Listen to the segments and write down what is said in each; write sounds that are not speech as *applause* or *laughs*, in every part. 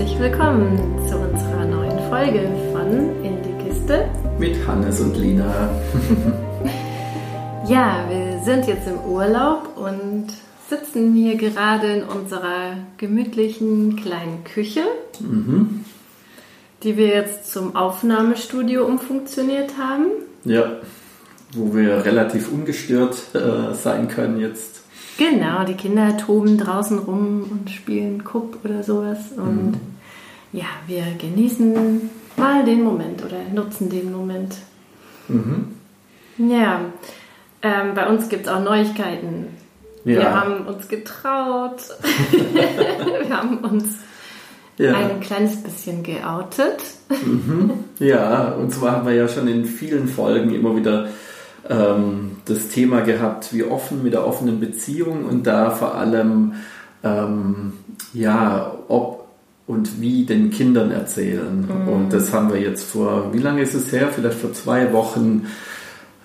herzlich willkommen zu unserer neuen Folge von In die Kiste mit Hannes und Lina. *laughs* ja, wir sind jetzt im Urlaub und sitzen hier gerade in unserer gemütlichen kleinen Küche, mhm. die wir jetzt zum Aufnahmestudio umfunktioniert haben. Ja, wo wir relativ ungestört äh, sein können jetzt Genau, die Kinder toben draußen rum und spielen Kupp oder sowas. Und mhm. ja, wir genießen mal den Moment oder nutzen den Moment. Mhm. Ja, ähm, bei uns gibt es auch Neuigkeiten. Ja. Wir haben uns getraut. *laughs* wir haben uns ja. ein kleines bisschen geoutet. Mhm. Ja, und zwar haben wir ja schon in vielen Folgen immer wieder ähm, das Thema gehabt, wie offen mit der offenen Beziehung und da vor allem, ähm, ja, ob und wie den Kindern erzählen. Mhm. Und das haben wir jetzt vor, wie lange ist es her? Vielleicht vor zwei Wochen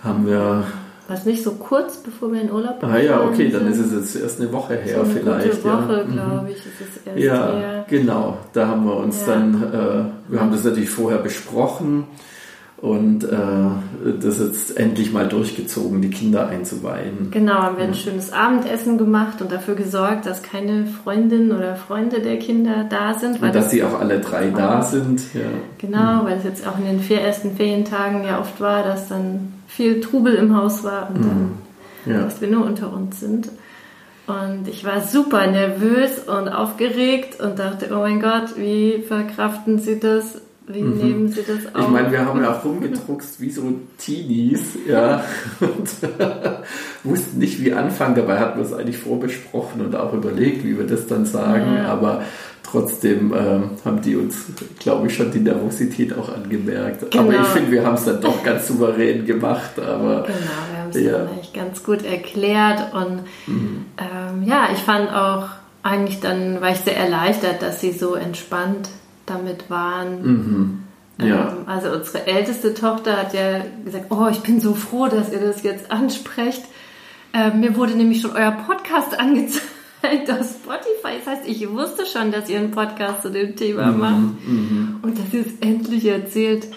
haben wir was nicht so kurz, bevor wir in Urlaub Ah ja, okay, dann ist es jetzt erst eine Woche her so eine vielleicht. Gute Woche, ja. glaube mhm. ich, ist es erst Ja, her. genau. Da haben wir uns ja. dann, äh, wir haben das natürlich vorher besprochen und äh, das jetzt endlich mal durchgezogen, die Kinder einzuweihen. Genau, haben wir ein schönes Abendessen gemacht und dafür gesorgt, dass keine Freundinnen oder Freunde der Kinder da sind. und dass sie auch alle drei da sind. Ja. Genau, mhm. weil es jetzt auch in den vier ersten Ferientagen ja oft war, dass dann viel Trubel im Haus war und dann, mhm. ja. dass wir nur unter uns sind. Und ich war super nervös und aufgeregt und dachte, oh mein Gott, wie verkraften sie das? Wie mhm. nehmen Sie das auf? Ich meine, wir haben ja auch rumgedruckst wie so Teenies, ja, und *laughs* wussten nicht, wie anfangen. Dabei hatten wir es eigentlich vorbesprochen und auch überlegt, wie wir das dann sagen, ja. aber trotzdem ähm, haben die uns, glaube ich, schon die Nervosität auch angemerkt. Genau. Aber ich finde, wir haben es dann doch ganz souverän gemacht. Aber, genau, wir haben es ja. dann eigentlich ganz gut erklärt und mhm. ähm, ja, ich fand auch eigentlich dann, war ich sehr erleichtert, dass sie so entspannt damit waren. Mhm. Ja. Ähm, also unsere älteste Tochter hat ja gesagt, oh, ich bin so froh, dass ihr das jetzt ansprecht. Ähm, mir wurde nämlich schon euer Podcast *laughs* angezeigt auf Spotify. Das heißt, ich wusste schon, dass ihr einen Podcast zu dem Thema mhm. macht. Mhm. Und dass ihr es endlich erzählt.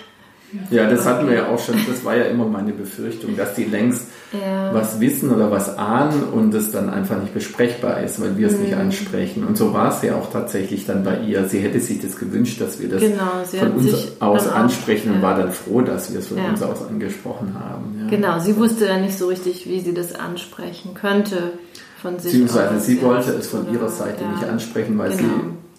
Ja, das hatten wir ja auch schon, das war ja immer meine Befürchtung, dass die längst ja. was wissen oder was ahnen und es dann einfach nicht besprechbar ist, weil wir es mhm. nicht ansprechen. Und so war es ja auch tatsächlich dann bei ihr. Sie hätte sich das gewünscht, dass wir das genau, von uns aus ansprechen auch, und war dann froh, dass wir es von ja. uns aus angesprochen haben. Genau, sie wusste dann nicht so richtig, wie sie das ansprechen könnte von sich Beziehungsweise aus. sie wollte es von ihrer Seite nicht ansprechen, weil genau.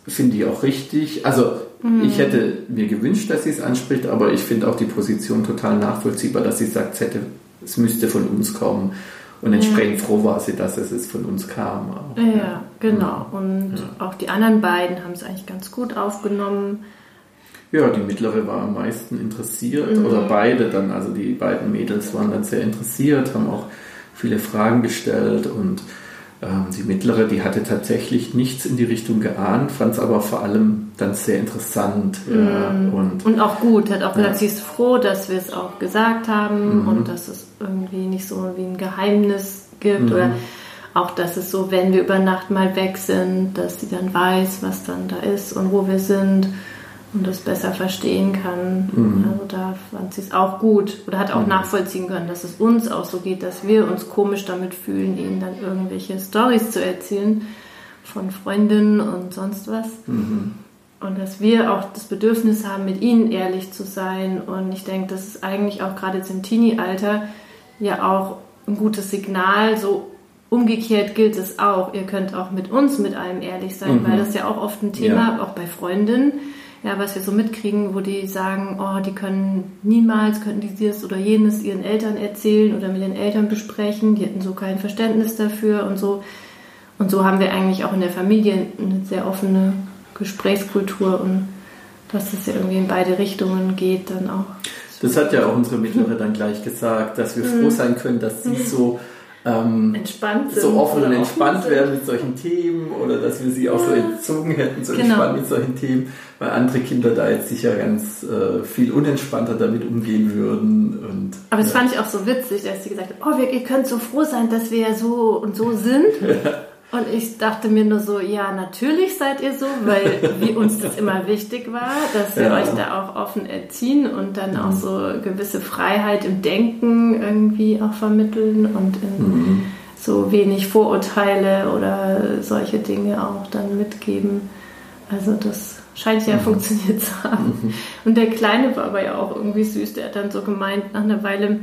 sie finde ich auch richtig. Also Mhm. Ich hätte mir gewünscht, dass sie es anspricht, aber ich finde auch die Position total nachvollziehbar, dass sie sagt, es, hätte, es müsste von uns kommen. Und entsprechend ja. froh war sie, dass es von uns kam. Auch, ja, ja, genau. Und ja. auch die anderen beiden haben es eigentlich ganz gut aufgenommen. Ja, die mittlere war am meisten interessiert, mhm. oder beide dann, also die beiden Mädels waren dann sehr interessiert, haben auch viele Fragen gestellt und die mittlere, die hatte tatsächlich nichts in die Richtung geahnt, fand es aber vor allem dann sehr interessant. Mhm. und, und auch gut, hat auch gesagt, sie ist froh, dass wir es auch gesagt haben mhm. und dass es irgendwie nicht so wie ein Geheimnis gibt mhm. oder auch, dass es so, wenn wir über Nacht mal weg sind, dass sie dann weiß, was dann da ist und wo wir sind und das besser verstehen kann. Mhm. Also da fand sie es auch gut oder hat auch mhm. nachvollziehen können, dass es uns auch so geht, dass wir uns komisch damit fühlen, ihnen dann irgendwelche Stories zu erzählen von Freundinnen und sonst was. Mhm. Und dass wir auch das Bedürfnis haben, mit ihnen ehrlich zu sein. Und ich denke, das ist eigentlich auch gerade jetzt im Teenie-Alter ja auch ein gutes Signal. So umgekehrt gilt es auch. Ihr könnt auch mit uns mit allem ehrlich sein, weil mhm. das ja auch oft ein Thema, ja. auch bei Freundinnen, ja, was wir so mitkriegen, wo die sagen, oh, die können niemals, könnten die dieses oder jenes ihren Eltern erzählen oder mit den Eltern besprechen, die hätten so kein Verständnis dafür und so. Und so haben wir eigentlich auch in der Familie eine sehr offene Gesprächskultur und dass es ja irgendwie in beide Richtungen geht dann auch. Das hat ja auch unsere Mittlere dann gleich gesagt, dass wir froh mhm. sein können, dass sie so ähm, entspannt so offen und entspannt offen werden mit solchen Themen oder dass wir sie auch so entzogen hätten, so genau. entspannt mit solchen Themen, weil andere Kinder da jetzt sicher ganz äh, viel unentspannter damit umgehen würden. Und, Aber das ja. fand ich auch so witzig, dass sie gesagt hat, oh, wir, ihr könnt so froh sein, dass wir ja so und so sind. *laughs* Und ich dachte mir nur so, ja, natürlich seid ihr so, weil *laughs* wie uns das immer wichtig war, dass wir ja. euch da auch offen erziehen und dann auch mhm. so gewisse Freiheit im Denken irgendwie auch vermitteln und in mhm. so wenig Vorurteile oder solche Dinge auch dann mitgeben. Also das scheint ja mhm. funktioniert zu haben. Mhm. Und der Kleine war aber ja auch irgendwie süß, der hat dann so gemeint nach einer Weile,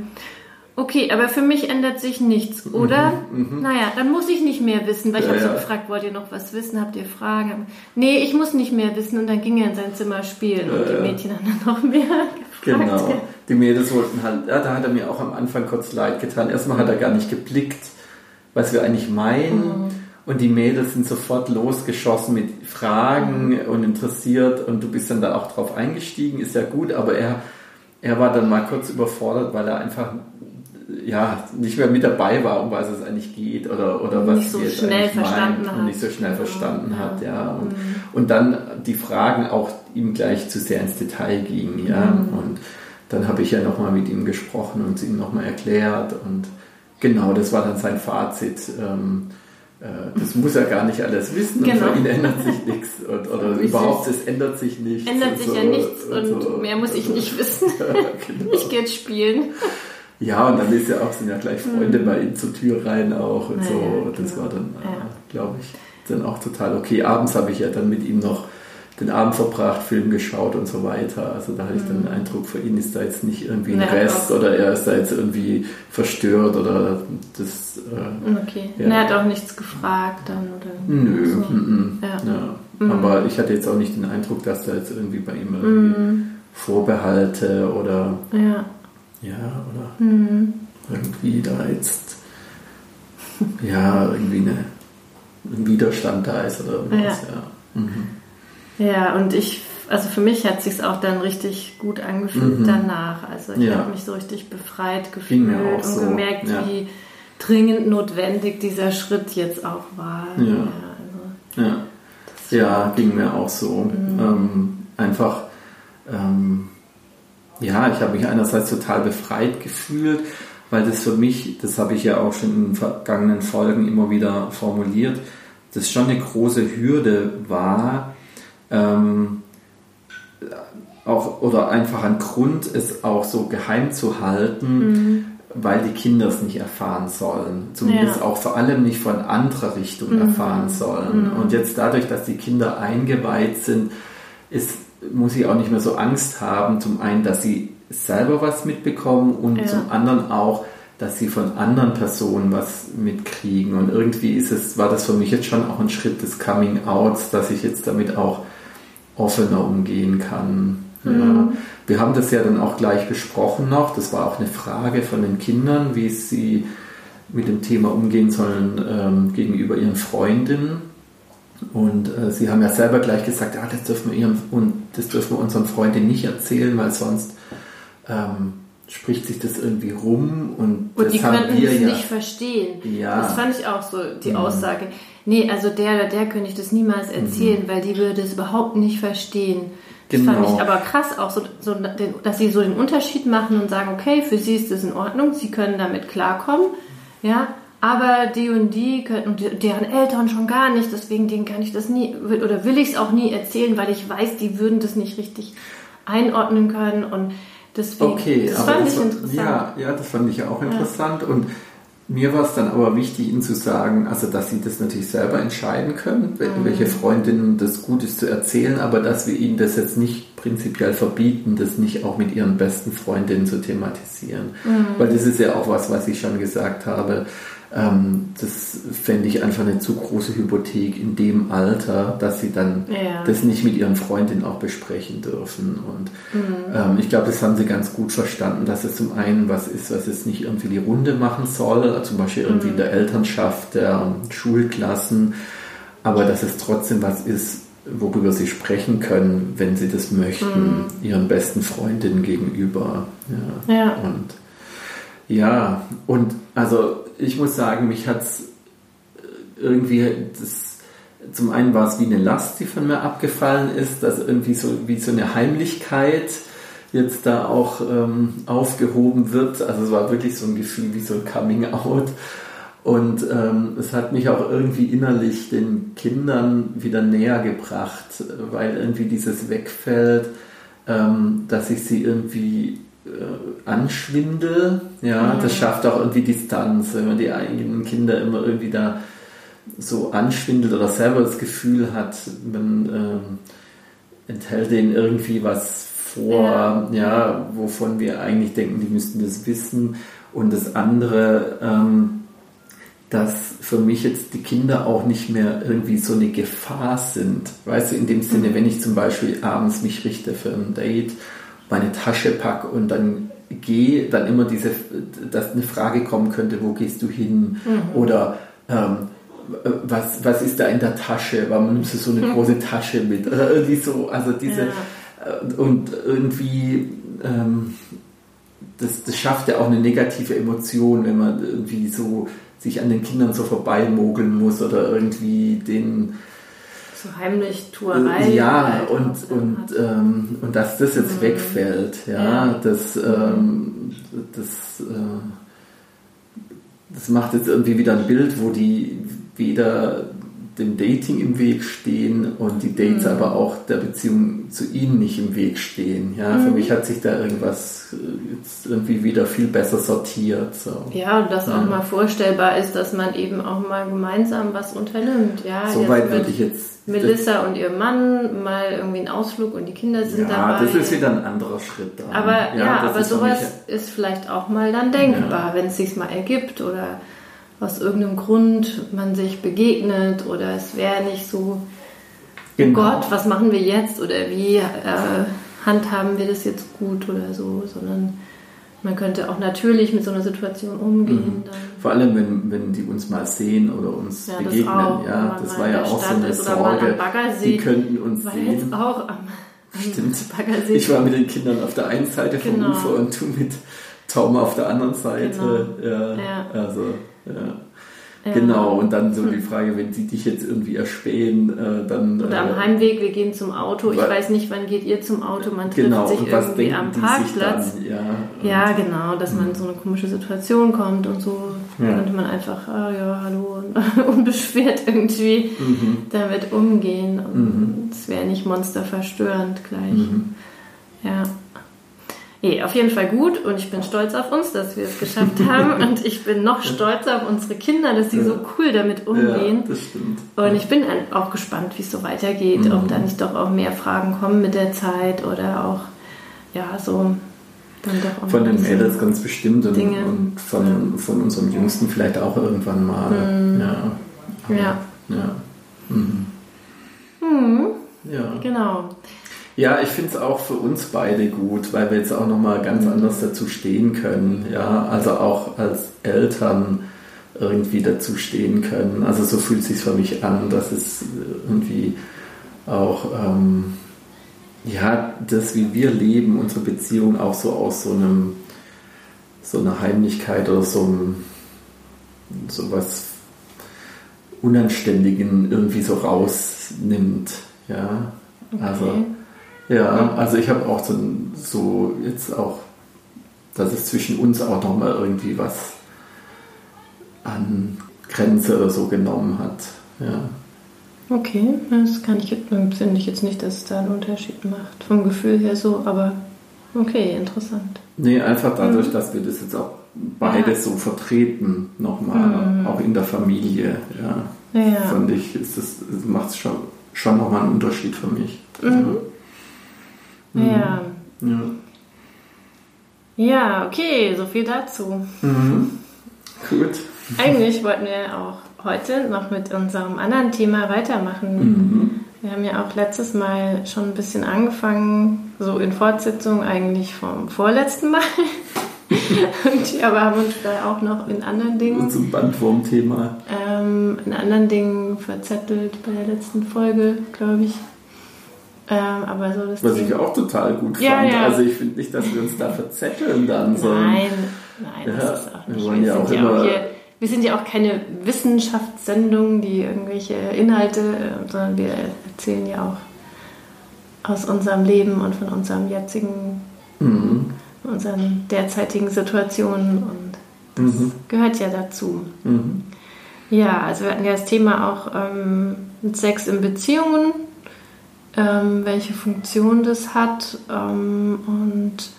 Okay, aber für mich ändert sich nichts, oder? Mhm, mh. Naja, dann muss ich nicht mehr wissen, weil ich ja, habe so gefragt, wollt ihr noch was wissen, habt ihr Fragen? Nee, ich muss nicht mehr wissen und dann ging er in sein Zimmer spielen und die Mädchen haben dann noch mehr *laughs* gefragt. Genau, die Mädels wollten halt, ja, da hat er mir auch am Anfang kurz leid getan. Erstmal hat er gar nicht geblickt, was wir eigentlich meinen. Mhm. Und die Mädels sind sofort losgeschossen mit Fragen mhm. und interessiert und du bist dann da auch drauf eingestiegen, ist ja gut, aber er, er war dann mal kurz überfordert, weil er einfach ja, nicht mehr mit dabei war, um was es eigentlich geht oder, oder was nicht so jetzt schnell verstanden meint hat. und nicht so schnell verstanden ja. hat, ja. Und, mhm. und dann die Fragen auch ihm gleich zu sehr ins Detail gingen, ja. Mhm. Und dann habe ich ja nochmal mit ihm gesprochen und es ihm nochmal erklärt und genau, das war dann sein Fazit. Ähm, äh, das muss er gar nicht alles wissen genau. und für ihn ändert sich nichts und, *laughs* oder überhaupt es ändert sich nichts. Ändert sich so, ja nichts und, und so. mehr muss ich nicht *laughs* wissen. genau. Ich gehe jetzt spielen. Ja, und dann ist ja auch, sind ja gleich Freunde mhm. bei ihm zur Tür rein auch und ja, so. Und das genau. war dann, ja. äh, glaube ich, dann auch total okay. Abends habe ich ja dann mit ihm noch den Abend verbracht, Film geschaut und so weiter. Also da hatte ich dann den mhm. Eindruck, für ihn ist da jetzt nicht irgendwie ein ja, Rest oder er ist da jetzt irgendwie verstört oder das. Äh, okay. Ja. er hat auch nichts gefragt dann oder. Nö. So. Mm -mm. Ja. Mhm. Aber ich hatte jetzt auch nicht den Eindruck, dass da jetzt irgendwie bei ihm irgendwie mhm. Vorbehalte oder. Ja ja, oder mhm. irgendwie da jetzt, ja, irgendwie eine, ein Widerstand da ist oder irgendwas, ja. Ja, mhm. ja und ich, also für mich hat sich auch dann richtig gut angefühlt mhm. danach. Also ich ja. habe mich so richtig befreit gefühlt und so. gemerkt, ja. wie dringend notwendig dieser Schritt jetzt auch war. Ja, also, ja. ja ging mir auch so. Mhm. Ähm, einfach, ähm, ja, ich habe mich einerseits total befreit gefühlt, weil das für mich, das habe ich ja auch schon in vergangenen Folgen immer wieder formuliert, das schon eine große Hürde war, ähm, auch, oder einfach ein Grund, es auch so geheim zu halten, mhm. weil die Kinder es nicht erfahren sollen. Zumindest ja. auch vor allem nicht von anderer Richtung mhm. erfahren sollen. Mhm. Und jetzt dadurch, dass die Kinder eingeweiht sind, ist muss ich auch nicht mehr so Angst haben, zum einen, dass sie selber was mitbekommen und ja. zum anderen auch, dass sie von anderen Personen was mitkriegen. Und irgendwie ist es, war das für mich jetzt schon auch ein Schritt des Coming Outs, dass ich jetzt damit auch offener umgehen kann. Mhm. Ja. Wir haben das ja dann auch gleich besprochen noch. Das war auch eine Frage von den Kindern, wie sie mit dem Thema umgehen sollen ähm, gegenüber ihren Freundinnen. Und äh, sie haben ja selber gleich gesagt, ah, das dürfen wir ihren, und das dürfen wir unseren Freunden nicht erzählen, weil sonst ähm, spricht sich das irgendwie rum und, und die könnten es ja, nicht verstehen. Ja. Das fand ich auch so die mhm. Aussage. Nee, also der oder der könnte ich das niemals erzählen, mhm. weil die würde es überhaupt nicht verstehen. Das genau. fand ich aber krass auch so, so, dass sie so den Unterschied machen und sagen, okay, für sie ist das in Ordnung, sie können damit klarkommen, ja, aber die und die können, deren Eltern schon gar nicht, deswegen denen kann ich das nie, oder will ich es auch nie erzählen, weil ich weiß, die würden das nicht richtig einordnen können und deswegen, okay, das fand das ich interessant. Ja, ja, das fand ich ja auch interessant ja. und mir war es dann aber wichtig, Ihnen zu sagen, also dass Sie das natürlich selber entscheiden können, mhm. welche Freundinnen das gut ist zu erzählen, aber dass wir Ihnen das jetzt nicht prinzipiell verbieten, das nicht auch mit Ihren besten Freundinnen zu thematisieren. Mhm. Weil das ist ja auch was, was ich schon gesagt habe. Ähm, das fände ich einfach eine zu große Hypothek in dem Alter, dass sie dann ja. das nicht mit ihren Freundinnen auch besprechen dürfen. Und mhm. ähm, ich glaube, das haben sie ganz gut verstanden, dass es zum einen was ist, was es nicht irgendwie die Runde machen soll, zum Beispiel irgendwie mhm. in der Elternschaft der Schulklassen, aber dass es trotzdem was ist, worüber sie sprechen können, wenn sie das möchten, mhm. ihren besten Freundinnen gegenüber. Ja. ja. Und ja, und also ich muss sagen, mich hat es irgendwie, das, zum einen war es wie eine Last, die von mir abgefallen ist, dass irgendwie so wie so eine Heimlichkeit jetzt da auch ähm, aufgehoben wird. Also es war wirklich so ein Gefühl wie so ein Coming Out. Und ähm, es hat mich auch irgendwie innerlich den Kindern wieder näher gebracht, weil irgendwie dieses wegfällt, ähm, dass ich sie irgendwie äh, anschwindel. Ja, mhm. das schafft auch irgendwie Distanz, wenn man die eigenen Kinder immer irgendwie da so anschwindelt oder selber das Gefühl hat, man ähm, enthält denen irgendwie was vor, ja. ja. wovon wir eigentlich denken, die müssten das wissen. Und das andere, ähm, dass für mich jetzt die Kinder auch nicht mehr irgendwie so eine Gefahr sind. Weißt du, in dem Sinne, mhm. wenn ich zum Beispiel abends mich richte für ein Date, meine Tasche packe und dann gehe, dann immer diese, dass eine Frage kommen könnte, wo gehst du hin? Mhm. Oder ähm, was, was ist da in der Tasche? Warum nimmst du so eine große Tasche mit? *laughs* Oder irgendwie so, also diese, ja. Äh, und irgendwie, ähm, das, das schafft ja auch eine negative Emotion, wenn man irgendwie so sich an den Kindern so vorbeimogeln muss oder irgendwie den so heimlich Tuerei. Ja, halt und, und, ähm, und dass das jetzt mhm. wegfällt, ja, ja. das, ähm, das, äh, das macht jetzt irgendwie wieder ein Bild, wo die weder dem Dating im Weg stehen und die Dates mhm. aber auch der Beziehung zu ihnen nicht im Weg stehen. Ja, mhm. für mich hat sich da irgendwas äh, jetzt irgendwie wieder viel besser sortiert. So. Ja, und dass ja. auch mal vorstellbar ist, dass man eben auch mal gemeinsam was unternimmt. Ja, so weit würde ich jetzt. Melissa und ihr Mann mal irgendwie einen Ausflug und die Kinder sind ja, dabei. das ist wieder ein anderer Schritt. Dann. Aber ja, ja aber sowas ist vielleicht auch mal dann denkbar, wenn es sich mal ergibt oder aus irgendeinem Grund man sich begegnet oder es wäre nicht so, oh genau. oh Gott, was machen wir jetzt oder wie äh, handhaben wir das jetzt gut oder so, sondern man könnte auch natürlich mit so einer Situation umgehen. Mhm. Vor allem, wenn, wenn die uns mal sehen oder uns ja, begegnen. Das auch, ja, das war ja auch Stadt so eine Sorge. Die könnten uns war sehen. Jetzt auch am *laughs* Stimmt. Baggersee. Ich war mit den Kindern auf der einen Seite vom genau. Ufer und du mit Tom auf der anderen Seite. Genau. Ja, ja. Also ja. Ja. Genau, und dann so die Frage, wenn sie dich jetzt irgendwie erspähen, äh, dann. Oder am äh, Heimweg, wir gehen zum Auto. Ich weiß nicht, wann geht ihr zum Auto? Man trifft genau, sich irgendwie am Parkplatz. Ja, ja, genau, dass man in so eine komische Situation kommt und so ja. könnte man einfach, ah ja, hallo, *laughs* unbeschwert irgendwie mhm. damit umgehen. Und mhm. es wäre nicht monsterverstörend gleich. Mhm. Ja. Nee, auf jeden Fall gut und ich bin stolz auf uns, dass wir es geschafft haben *laughs* und ich bin noch stolzer auf unsere Kinder, dass sie ja. so cool damit umgehen. Ja, das stimmt. Und ich bin auch gespannt, wie es so weitergeht, mhm. ob da nicht doch auch mehr Fragen kommen mit der Zeit oder auch, ja, so dann doch auch Von den Mädels ganz bestimmt und, und von, ja. von unserem Jüngsten vielleicht auch irgendwann mal. Mhm. Ja. Aber, ja. Ja. Mhm. Mhm. ja. Genau. Ja, ich finde es auch für uns beide gut, weil wir jetzt auch nochmal ganz mhm. anders dazu stehen können. Ja, also auch als Eltern irgendwie dazu stehen können. Also so fühlt es sich für mich an, dass es irgendwie auch ähm, ja, das, wie wir leben, unsere Beziehung auch so aus so einem so einer Heimlichkeit oder so einem so was Unanständigen irgendwie so rausnimmt. Ja, okay. also ja, also ich habe auch so, so jetzt auch, dass es zwischen uns auch nochmal irgendwie was an Grenze oder so genommen hat. Ja. Okay, das kann ich finde ich jetzt nicht, dass es da einen Unterschied macht. Vom Gefühl her so, aber okay, interessant. Nee, einfach dadurch, mhm. dass wir das jetzt auch beide ja. so vertreten, nochmal, mhm. auch in der Familie, ja. ja. Fand ich, macht es schon, schon nochmal einen Unterschied für mich. Mhm. Ja. Ja. ja. Ja, okay, so viel dazu. Mhm. Gut. Eigentlich wollten wir auch heute noch mit unserem anderen Thema weitermachen. Mhm. Wir haben ja auch letztes Mal schon ein bisschen angefangen, so in Fortsetzung eigentlich vom vorletzten Mal. *laughs* Und, aber haben uns da auch noch in anderen Dingen. Zum Bandwurm-Thema. Ähm, in anderen Dingen verzettelt bei der letzten Folge, glaube ich. Ähm, aber so das Was Thema. ich auch total gut ja, fand. Ja. Also ich finde nicht, dass wir uns da verzetteln dann. So. Nein, nein, ja, das ist auch nicht. Wir, wir ja auch immer hier, wir sind ja auch keine Wissenschaftssendung, die irgendwelche Inhalte, äh, sondern wir erzählen ja auch aus unserem Leben und von unserem jetzigen, mhm. unseren derzeitigen Situationen und das mhm. gehört ja dazu. Mhm. Ja, also wir hatten ja das Thema auch ähm, Sex in Beziehungen, ähm, welche Funktion das hat. Ähm, und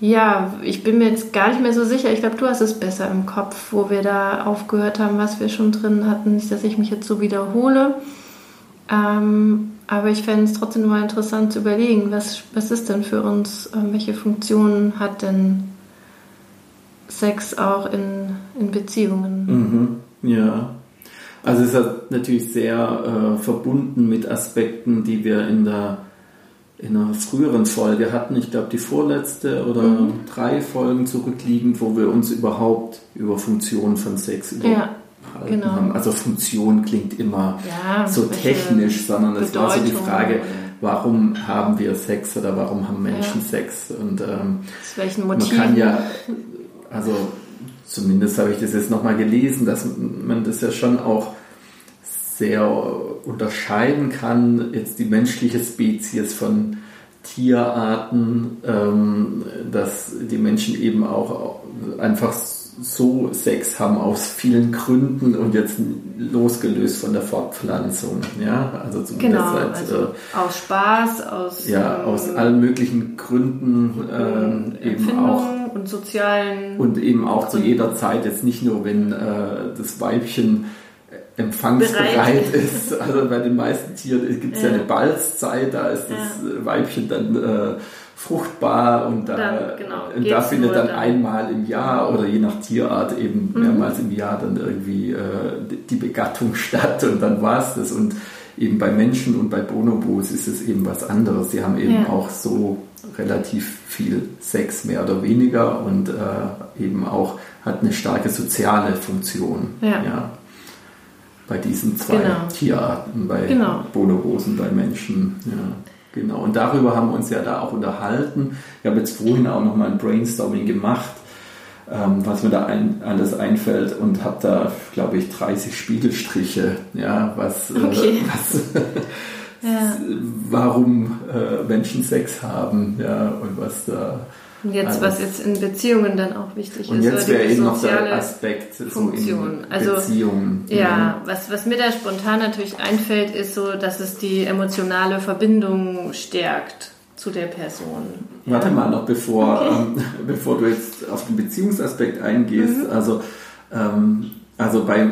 ja, ich bin mir jetzt gar nicht mehr so sicher. Ich glaube, du hast es besser im Kopf, wo wir da aufgehört haben, was wir schon drin hatten. Nicht, dass ich mich jetzt so wiederhole. Ähm, aber ich fände es trotzdem mal interessant zu überlegen, was, was ist denn für uns, ähm, welche Funktionen hat denn Sex auch in, in Beziehungen? Mhm. Ja. Also es ist natürlich sehr äh, verbunden mit Aspekten, die wir in der in einer früheren Folge hatten, ich glaube die vorletzte oder mhm. drei Folgen zurückliegend, wo wir uns überhaupt über Funktionen von Sex ja, genau. haben. Also Funktion klingt immer ja, so technisch, sondern es war so die Frage, warum haben wir Sex oder warum haben Menschen ja. Sex? Und ähm, welchen Motiven? man kann ja, also zumindest habe ich das jetzt nochmal gelesen, dass man das ja schon auch sehr unterscheiden kann, jetzt die menschliche Spezies von Tierarten, ähm, dass die Menschen eben auch einfach so Sex haben aus vielen Gründen und jetzt losgelöst von der Fortpflanzung. Ja, also genau, halt, also äh, aus Spaß, aus ja, ähm, aus allen möglichen Gründen ähm, eben auch und sozialen und eben auch zu jeder Zeit jetzt nicht nur wenn äh, das Weibchen empfangsbereit Bereit. ist. Also bei den meisten Tieren gibt es ja. ja. eine Balzzeit, da ist das ja. Weibchen dann äh, fruchtbar und da, dann, genau, und da findet dann, dann, einmal im Jahr oder je nach Tierart eben mhm. mehrmals im Jahr dann irgendwie äh, die Begattung *laughs* statt und dann war es das. Und eben bei Menschen und bei Bonobos ist es eben was anderes. Die haben eben ja. auch so relativ viel Sex, mehr oder weniger, und äh, eben auch hat eine starke soziale Funktion. ja bei diesen zwei genau. Tierarten, bei genau. Bonobos und bei Menschen. Ja, genau. Und darüber haben wir uns ja da auch unterhalten. Ich habe jetzt vorhin auch nochmal ein Brainstorming gemacht, ähm, was mir da ein, alles einfällt und habe da, glaube ich, 30 Spiegelstriche, ja, was, äh, okay. äh, *laughs* was ja. warum äh, Menschen Sex haben, ja, und was da und jetzt, also, was jetzt in Beziehungen dann auch wichtig und ist. Und jetzt wäre eben noch der Aspekt Funktion. So also, Beziehungen. Ja, ja, Was, was mir da spontan natürlich einfällt, ist so, dass es die emotionale Verbindung stärkt zu der Person. Warte mal noch, bevor, okay. ähm, *laughs* bevor du jetzt auf den Beziehungsaspekt eingehst. Mhm. Also, ähm, also bei,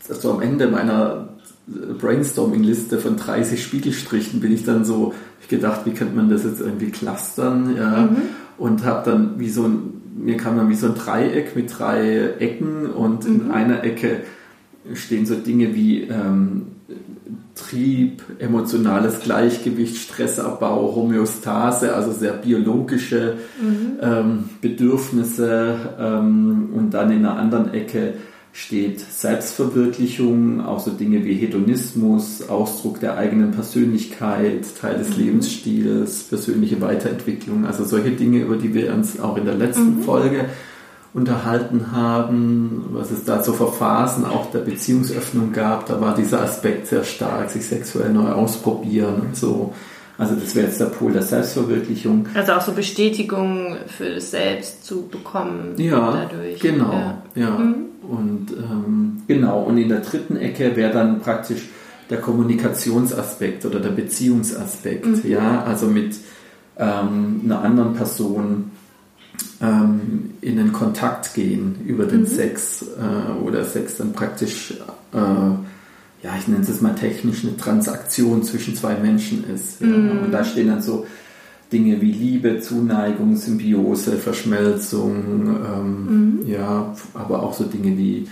so am Ende meiner Brainstorming-Liste von 30 Spiegelstrichen bin ich dann so gedacht, wie könnte man das jetzt irgendwie clustern, ja. Mhm und habe dann wie so ein, mir kam dann wie so ein Dreieck mit drei Ecken und mhm. in einer Ecke stehen so Dinge wie ähm, Trieb, emotionales Gleichgewicht, Stressabbau, Homöostase, also sehr biologische mhm. ähm, Bedürfnisse ähm, und dann in einer anderen Ecke steht Selbstverwirklichung, auch so Dinge wie Hedonismus, Ausdruck der eigenen Persönlichkeit, Teil des mhm. Lebensstils, persönliche Weiterentwicklung, also solche Dinge, über die wir uns auch in der letzten mhm. Folge unterhalten haben, was es da so für Phasen auch der Beziehungsöffnung gab, da war dieser Aspekt sehr stark, sich sexuell neu ausprobieren und so. Also das wäre jetzt der Pol der Selbstverwirklichung. Also auch so Bestätigung für das Selbst zu bekommen ja, dadurch. Genau, ja. ja. Mhm. Und ähm, genau, und in der dritten Ecke wäre dann praktisch der Kommunikationsaspekt oder der Beziehungsaspekt, mhm. ja, also mit ähm, einer anderen Person ähm, in den Kontakt gehen über den mhm. Sex äh, oder Sex dann praktisch äh, ja, ich nenne es mal technisch, eine Transaktion zwischen zwei Menschen ist. Ja. Mm. Und da stehen dann so Dinge wie Liebe, Zuneigung, Symbiose, Verschmelzung, ähm, mm. ja, aber auch so Dinge wie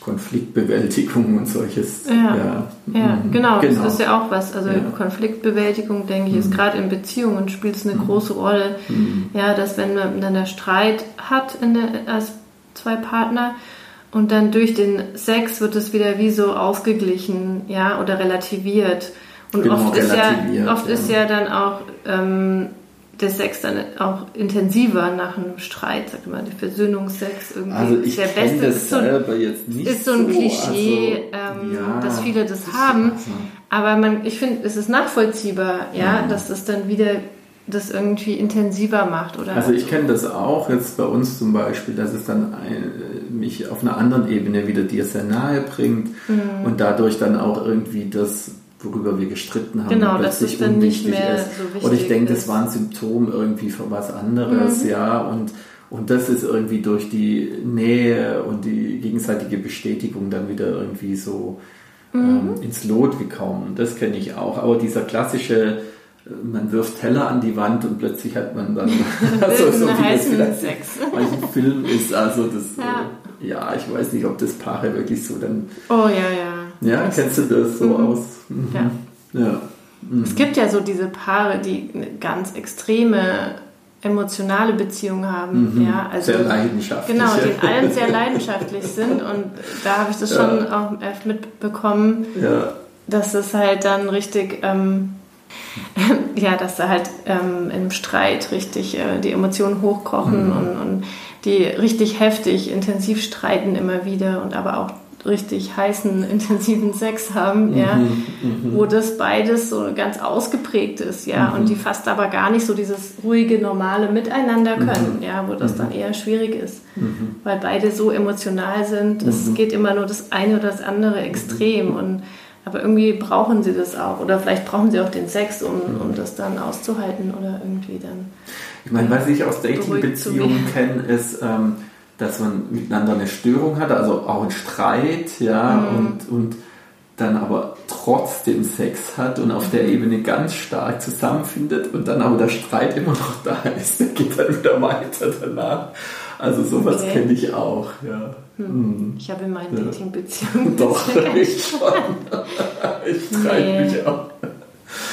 Konfliktbewältigung und solches. Ja, ja, ja mhm. genau, genau, das ist ja auch was. Also ja. Konfliktbewältigung, denke ich, ist mhm. gerade in Beziehungen spielt es eine mhm. große Rolle. Mhm. Ja, dass wenn man dann der Streit hat in der, als zwei Partner, und dann durch den Sex wird es wieder wie so ausgeglichen, ja, oder relativiert. Und genau, oft, ist ja, oft ist ja dann auch ähm, der Sex dann auch intensiver nach einem Streit, sag mal, der Versöhnungsex irgendwie also ich der beste. Das ist so, jetzt nicht ist so ein Klischee, also, ähm, ja, dass viele das, das haben. Aber man, ich finde, es ist nachvollziehbar, ja, ja, dass das dann wieder das irgendwie intensiver macht, oder? Also ich kenne das auch jetzt bei uns zum Beispiel, dass es dann ein, mich auf einer anderen Ebene wieder dir sehr nahe bringt mhm. und dadurch dann auch irgendwie das, worüber wir gestritten haben, genau, plötzlich dann nicht mehr ist. so wichtig Und ich denke, das war ein Symptom irgendwie für was anderes, mhm. ja, und und das ist irgendwie durch die Nähe und die gegenseitige Bestätigung dann wieder irgendwie so mhm. ähm, ins Lot gekommen. Das kenne ich auch. Aber dieser klassische man wirft Teller an die Wand und plötzlich hat man dann *laughs* *laughs* also so wie das vielleicht Sex. manchen Film ist. Also das, ja. Äh, ja. ich weiß nicht, ob das Paare wirklich so dann. Oh ja, ja. Ja, kennst du das so mhm. aus? Mhm. Ja. ja. Mhm. Es gibt ja so diese Paare, die eine ganz extreme emotionale Beziehungen haben. Mhm. Ja, also, sehr leidenschaftlich. Genau, die in allem sehr *laughs* leidenschaftlich sind und da habe ich das schon ja. auch mitbekommen, ja. dass es halt dann richtig ähm, *laughs* ja, dass da halt ähm, im Streit richtig äh, die Emotionen hochkochen mhm. und, und die richtig heftig, intensiv streiten immer wieder und aber auch richtig heißen, intensiven Sex haben, mhm, ja, mhm. wo das beides so ganz ausgeprägt ist, ja, mhm. und die fast aber gar nicht so dieses ruhige, normale Miteinander mhm. können, ja, wo das dann mhm. eher schwierig ist, weil beide so emotional sind. Es geht immer nur das eine oder das andere extrem und aber irgendwie brauchen sie das auch. Oder vielleicht brauchen sie auch den Sex, um, um das dann auszuhalten oder irgendwie dann. Ich meine, was ich aus Dating-Beziehungen kenne, ist, ähm, dass man miteinander eine Störung hat, also auch einen Streit, ja, mhm. und, und dann aber trotzdem Sex hat und auf der mhm. Ebene ganz stark zusammenfindet und dann aber der Streit immer noch da ist, der geht dann wieder weiter danach. Also sowas okay. kenne ich auch, ja. Hm. hm. Ich habe in meinen ja. Dating-Beziehungen. *laughs* Doch, ich schon. *laughs* *laughs* ich treibe nee. mich auch.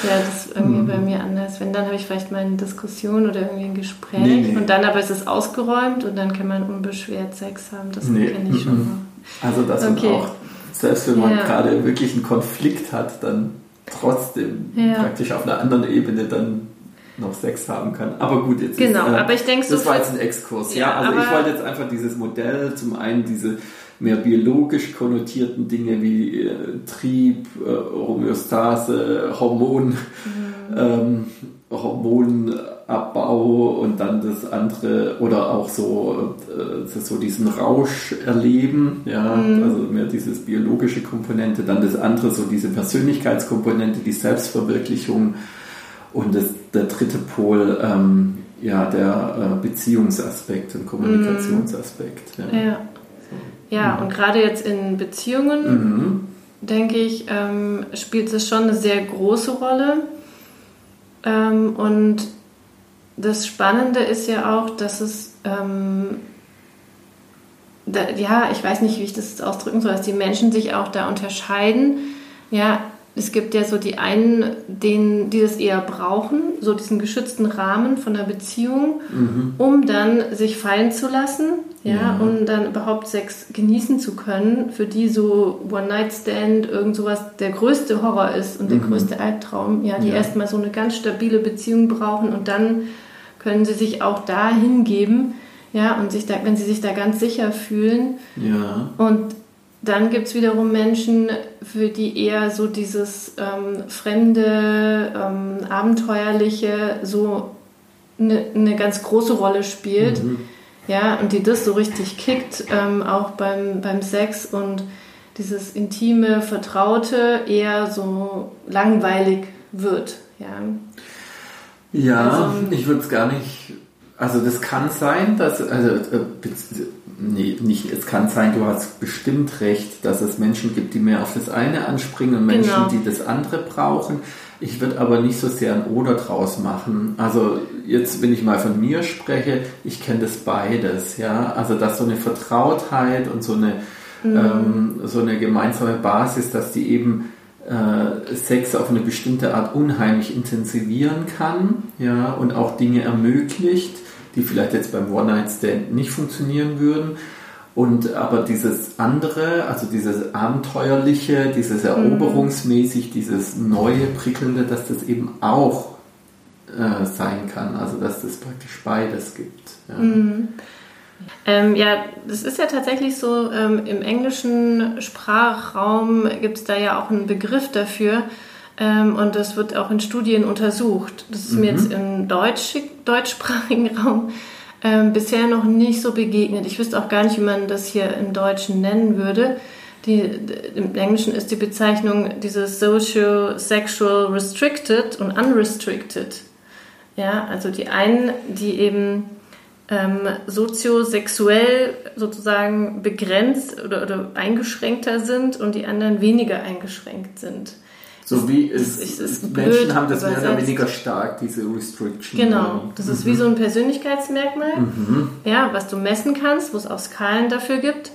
Ja, das ist irgendwie hm. bei mir anders. Wenn, dann habe ich vielleicht mal eine Diskussion oder irgendwie ein Gespräch nee, nee. und dann aber ist es ausgeräumt und dann kann man unbeschwert Sex haben. Das nee. kenne ich schon. Noch. Also das okay. auch, selbst wenn man ja. gerade wirklich einen Konflikt hat, dann trotzdem ja. praktisch auf einer anderen Ebene dann noch Sex haben kann. Aber gut, jetzt genau, ist, äh, aber ich denke, das so war jetzt ein Exkurs. Ja, ja also ich wollte jetzt einfach dieses Modell, zum einen diese mehr biologisch konnotierten Dinge wie äh, Trieb, äh, Homöostase, Hormon, mhm. ähm, Hormonabbau und dann das andere oder auch so, äh, so diesen Rausch erleben, ja, mhm. also mehr dieses biologische Komponente, dann das andere so diese Persönlichkeitskomponente, die Selbstverwirklichung und das, der dritte Pol, ähm, ja, der äh, Beziehungsaspekt und Kommunikationsaspekt. Ja, ja. Ja und gerade jetzt in Beziehungen, mhm. denke ich, ähm, spielt es schon eine sehr große Rolle. Ähm, und das Spannende ist ja auch, dass es, ähm, da, ja, ich weiß nicht, wie ich das ausdrücken soll, dass die Menschen sich auch da unterscheiden. Ja, es gibt ja so die einen, denen, die das eher brauchen, so diesen geschützten Rahmen von der Beziehung, mhm. um dann sich fallen zu lassen, ja, um dann überhaupt Sex genießen zu können, für die so One-Night-Stand, irgend sowas der größte Horror ist und der mhm. größte Albtraum, ja, die ja. erstmal so eine ganz stabile Beziehung brauchen und dann können sie sich auch da hingeben, ja, und sich da, wenn sie sich da ganz sicher fühlen. Ja. Und dann gibt es wiederum Menschen, für die eher so dieses ähm, fremde, ähm, abenteuerliche so eine ne ganz große Rolle spielt. Mhm. Ja, und die das so richtig kickt, ähm, auch beim, beim Sex und dieses intime, vertraute eher so langweilig wird. Ja, ja also, ich würde es gar nicht. Also das kann sein, dass also äh, nee, nicht, es kann sein, du hast bestimmt recht, dass es Menschen gibt, die mehr auf das eine anspringen und Menschen, genau. die das andere brauchen. Ich würde aber nicht so sehr ein Oder draus machen. Also jetzt, wenn ich mal von mir spreche, ich kenne das beides, ja. Also dass so eine Vertrautheit und so eine, mhm. ähm, so eine gemeinsame Basis, dass die eben äh, Sex auf eine bestimmte Art unheimlich intensivieren kann, ja, und auch Dinge ermöglicht die vielleicht jetzt beim One-Night-Stand nicht funktionieren würden. Und aber dieses andere, also dieses abenteuerliche, dieses mhm. eroberungsmäßig, dieses neue, prickelnde, dass das eben auch äh, sein kann. Also dass das praktisch beides gibt. Ja. Mhm. Ähm, ja, das ist ja tatsächlich so, ähm, im englischen Sprachraum gibt es da ja auch einen Begriff dafür, Ähm, und das wird auch in Studien untersucht. Das ist mhm. mir jetzt im Deutsch, deutschsprachigen *laughs* Raum ähm, bisher noch nicht so begegnet. Ich wüsste auch gar nicht, wie man das hier im Deutschen nennen würde. Die, Im Englischen ist die Bezeichnung dieses Social, Sexual Restricted und Unrestricted. Ja, also die einen, die eben ähm, soziosexuell sozusagen begrenzt oder, oder eingeschränkter sind und die anderen weniger eingeschränkt sind. So wie es, es, es Menschen haben das mehr oder weniger stark, diese Restriction. Genau, das mhm. ist wie so ein Persönlichkeitsmerkmal, mhm. ja, was du messen kannst, wo es auch Skalen dafür gibt.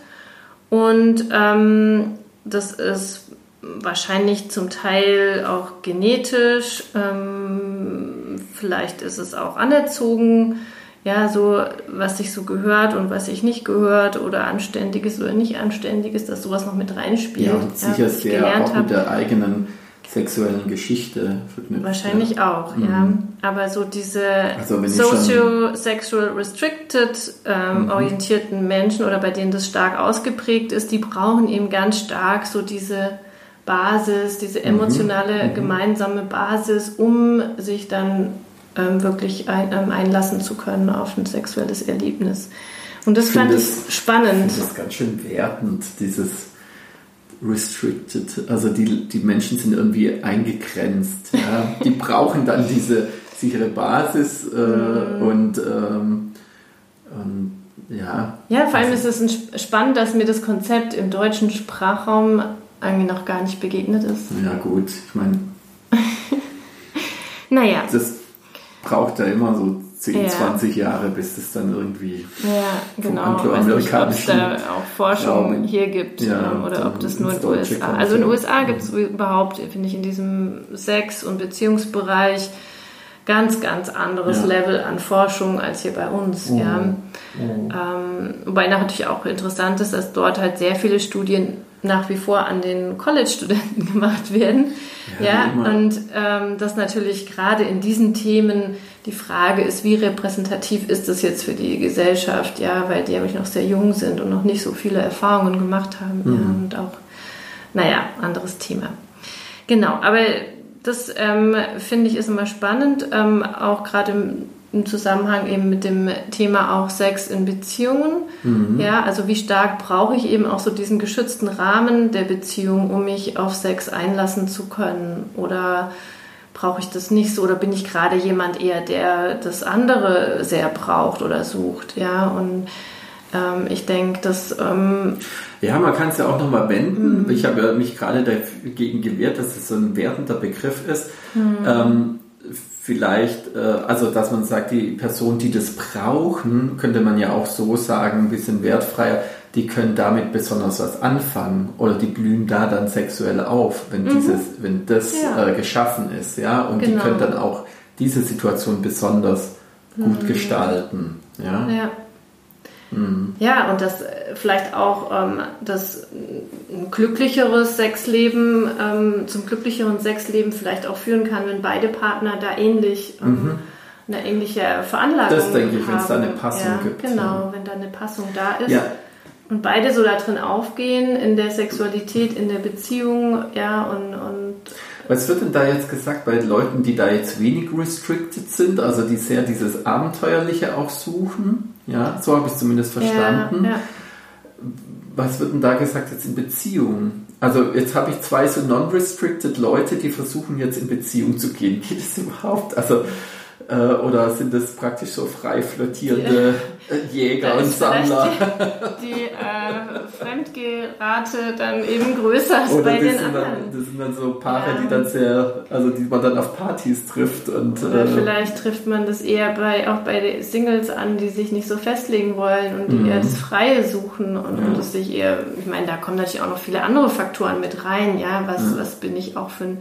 Und ähm, das ist wahrscheinlich zum Teil auch genetisch, ähm, vielleicht ist es auch anerzogen, ja, so was sich so gehört und was sich nicht gehört oder anständiges oder nicht anständiges, dass sowas noch mit reinspielt. Ja, und sicher ja, sehr auch mit der eigenen sexuellen Geschichte verknüpft. Wahrscheinlich ja. auch, mhm. ja. Aber so diese also socio-sexual restricted ähm, mhm. orientierten Menschen oder bei denen das stark ausgeprägt ist, die brauchen eben ganz stark so diese Basis, diese mhm. emotionale mhm. gemeinsame Basis, um sich dann ähm, wirklich ein, ähm, einlassen zu können auf ein sexuelles Erlebnis. Und das ich fand ich spannend. Das ist ganz schön wertend, dieses restricted. Also die, die Menschen sind irgendwie eingegrenzt. Ja? Die brauchen dann diese sichere Basis äh, mhm. und, ähm, und ja. Ja, vor allem also, ist es spannend, dass mir das Konzept im deutschen Sprachraum eigentlich noch gar nicht begegnet ist. Ja gut, ich meine. *laughs* naja. Das braucht ja immer so 10, ja. 20 Jahre, bis es dann irgendwie ja, genau. angloamerikanischen ob es da auch Forschung Raum, hier gibt ja, ähm, oder ob das nur in den USA. Also in den USA gibt es überhaupt, finde ich, in diesem Sex- und Beziehungsbereich ganz, ganz anderes ja. Level an Forschung als hier bei uns. Mhm. Ja. Mhm. Ähm, wobei natürlich auch interessant ist, dass dort halt sehr viele Studien nach wie vor an den College-Studenten *laughs* gemacht werden. Ja, ja und ähm, dass natürlich gerade in diesen Themen die Frage ist, wie repräsentativ ist das jetzt für die Gesellschaft, ja, weil die nämlich noch sehr jung sind und noch nicht so viele Erfahrungen gemacht haben. Mhm. Ja, und auch, naja, anderes Thema. Genau, aber das ähm, finde ich ist immer spannend, ähm, auch gerade im im Zusammenhang eben mit dem Thema auch Sex in Beziehungen. Mhm. Ja, also wie stark brauche ich eben auch so diesen geschützten Rahmen der Beziehung, um mich auf Sex einlassen zu können? Oder brauche ich das nicht so? Oder bin ich gerade jemand eher, der das andere sehr braucht oder sucht? Ja, und ähm, ich denke, dass. Ähm, ja, man kann es ja auch nochmal wenden. Mhm. Ich habe ja mich gerade dagegen gewehrt, dass es so ein wertender Begriff ist. Mhm. Ähm, vielleicht, äh, also dass man sagt, die Personen, die das brauchen, könnte man ja auch so sagen, ein bisschen wertfreier, die können damit besonders was anfangen oder die blühen da dann sexuell auf, wenn mhm. dieses, wenn das ja. äh, geschaffen ist, ja, und genau. die können dann auch diese Situation besonders gut mhm. gestalten, ja. ja. Mhm. Ja, und das äh, vielleicht auch ähm, das ein glücklicheres Sexleben ähm, zum glücklicheren Sexleben vielleicht auch führen kann, wenn beide Partner da ähnlich ähm, mhm. eine ähnliche Veranlagung haben. Das denke ich, wenn es da eine Passung ja, gibt. Genau, ja. wenn da eine Passung da ist. Ja. Und beide so da drin aufgehen, in der Sexualität, in der Beziehung, ja, und, und was wird denn da jetzt gesagt bei Leuten, die da jetzt wenig restricted sind, also die sehr dieses Abenteuerliche auch suchen? Ja, so habe ich es zumindest verstanden. Ja, ja. Was wird denn da gesagt jetzt in Beziehungen? Also jetzt habe ich zwei so non-restricted Leute, die versuchen jetzt in Beziehung zu gehen. Geht es überhaupt? Also äh, oder sind das praktisch so frei flottierende äh, Jäger und Sammler? Die, die äh, Fremdgerate dann eben größer als oder bei den anderen. Dann, das sind dann so Paare, ja. die dann sehr, also die man dann auf Partys trifft. Und, oder äh, vielleicht trifft man das eher bei, auch bei Singles an, die sich nicht so festlegen wollen und die mhm. eher das Freie suchen und, ja. und das sich eher, ich meine, da kommen natürlich auch noch viele andere Faktoren mit rein, ja, was, ja. was bin ich auch für ein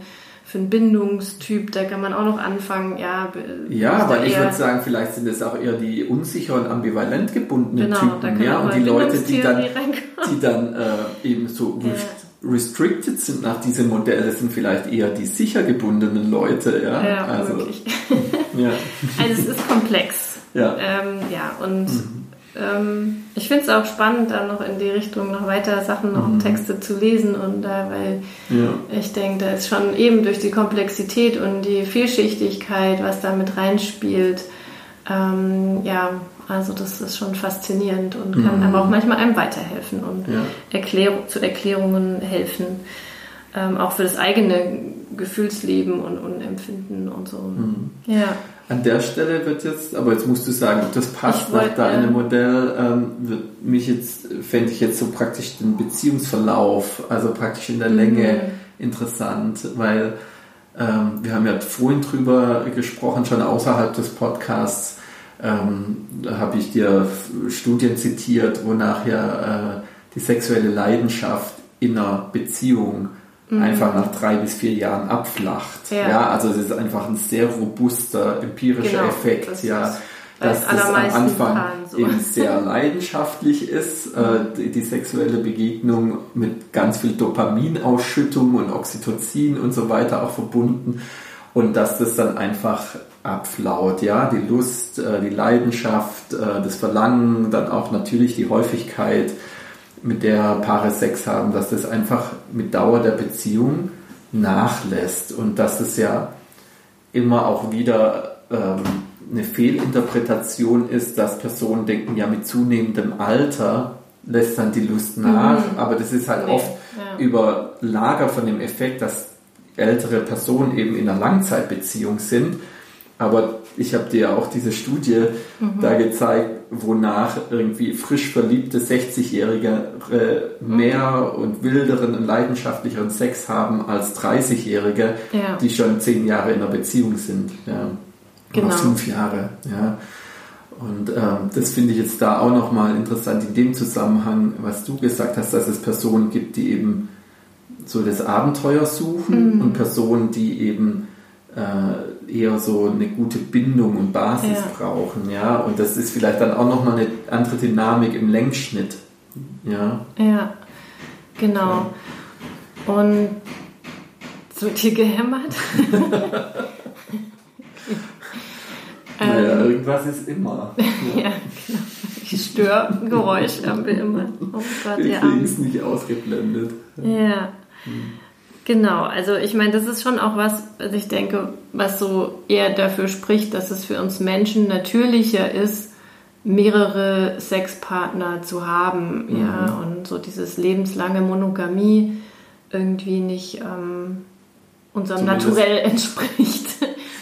für einen Bindungstyp, da kann man auch noch anfangen, ja. Ja, aber ich würde sagen, vielleicht sind es auch eher die unsicheren, ambivalent gebundenen genau, Typen, ja, und die Leute, die dann, die dann äh, eben so ja. restricted sind nach diesem Modell, das sind vielleicht eher die sicher gebundenen Leute, ja. Ja, also, wirklich. *laughs* ja. also es ist komplex. Ja. Ähm, ja, und mhm. Ähm, ich finde es auch spannend, da noch in die Richtung noch weiter Sachen, noch mhm. Texte zu lesen und da, weil ja. ich denke, da ist schon eben durch die Komplexität und die Vielschichtigkeit, was da mit reinspielt, ähm, ja, also das ist schon faszinierend und kann mhm. aber auch manchmal einem weiterhelfen und ja. Erklärung, zu Erklärungen helfen. Ähm, auch für das eigene Gefühlsleben und, und Empfinden und so. Mhm. Ja. An der Stelle wird jetzt, aber jetzt musst du sagen, ob das passt nach deinem Modell, ähm, wird mich jetzt, fände ich jetzt so praktisch den Beziehungsverlauf, also praktisch in der Länge mhm. interessant, weil ähm, wir haben ja vorhin drüber gesprochen, schon außerhalb des Podcasts, ähm, da habe ich dir Studien zitiert, wonach ja äh, die sexuelle Leidenschaft in einer Beziehung mhm. einfach nach drei bis vier Jahren abflacht. Ja, ja also es ist einfach ein sehr robuster empirischer genau, Effekt. Das ja, dass das am Anfang so. eben *laughs* sehr leidenschaftlich ist, äh, die, die, sexuelle Begegnung mit ganz viel Dopaminausschüttung und Oxytocin und so weiter auch verbunden und dass das dann einfach abflaut, ja, die Lust, äh, die Leidenschaft, äh, das Verlangen, dann auch natürlich die Häufigkeit mit der Paare Sex haben, dass das einfach mit Dauer der Beziehung nachlässt und dass es ja immer auch wieder ähm, eine Fehlinterpretation ist, dass Personen denken, ja mit zunehmendem Alter lässt dann die Lust nach, mhm. aber das ist halt nee. oft ja. überlagert von dem Effekt, dass ältere Personen eben in einer Langzeitbeziehung sind aber ich habe dir ja auch diese Studie mhm. da gezeigt, wonach irgendwie frisch verliebte 60-Jährige mhm. mehr und wilderen und leidenschaftlicheren Sex haben als 30-Jährige, ja. die schon zehn Jahre in einer Beziehung sind. Ja. Genau. Oder fünf Jahre. Ja. Und ähm, das finde ich jetzt da auch nochmal interessant in dem Zusammenhang, was du gesagt hast, dass es Personen gibt, die eben so das Abenteuer suchen mhm. und Personen, die eben äh, eher so eine gute Bindung und Basis ja. brauchen, ja. Und das ist vielleicht dann auch nochmal eine andere Dynamik im Längsschnitt, ja. Ja, genau. Und so wird hier gehämmert. *laughs* naja, ähm, irgendwas ist immer. Ja, *laughs* ja genau. Störgeräusch haben wir immer. Oh Gott, wir kriegen es nicht ausgeblendet. Ja. Hm. Genau, also ich meine, das ist schon auch was, was ich denke, was so eher dafür spricht, dass es für uns Menschen natürlicher ist, mehrere Sexpartner zu haben, mhm. ja, und so dieses lebenslange Monogamie irgendwie nicht ähm, unserem Zumindest Naturell *laughs* entspricht.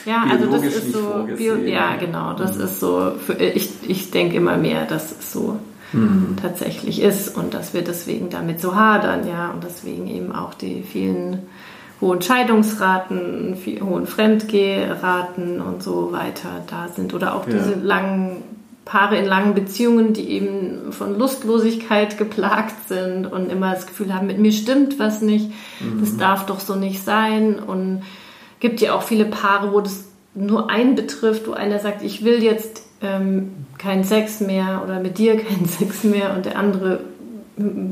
ja, also das ist so, bio, ja, genau, das mhm. ist so, für, ich, ich denke immer mehr, das ist so mhm. tatsächlich ist und dass wir deswegen damit so hadern, ja, und deswegen eben auch die vielen hohen Scheidungsraten, viel, hohen Fremdgehraten und so weiter da sind oder auch ja. diese langen Paare in langen Beziehungen, die eben von Lustlosigkeit geplagt sind und immer das Gefühl haben, mit mir stimmt was nicht, mhm. das darf doch so nicht sein und gibt ja auch viele Paare, wo das nur einen betrifft, wo einer sagt, ich will jetzt ähm, keinen Sex mehr oder mit dir keinen *laughs* Sex mehr und der andere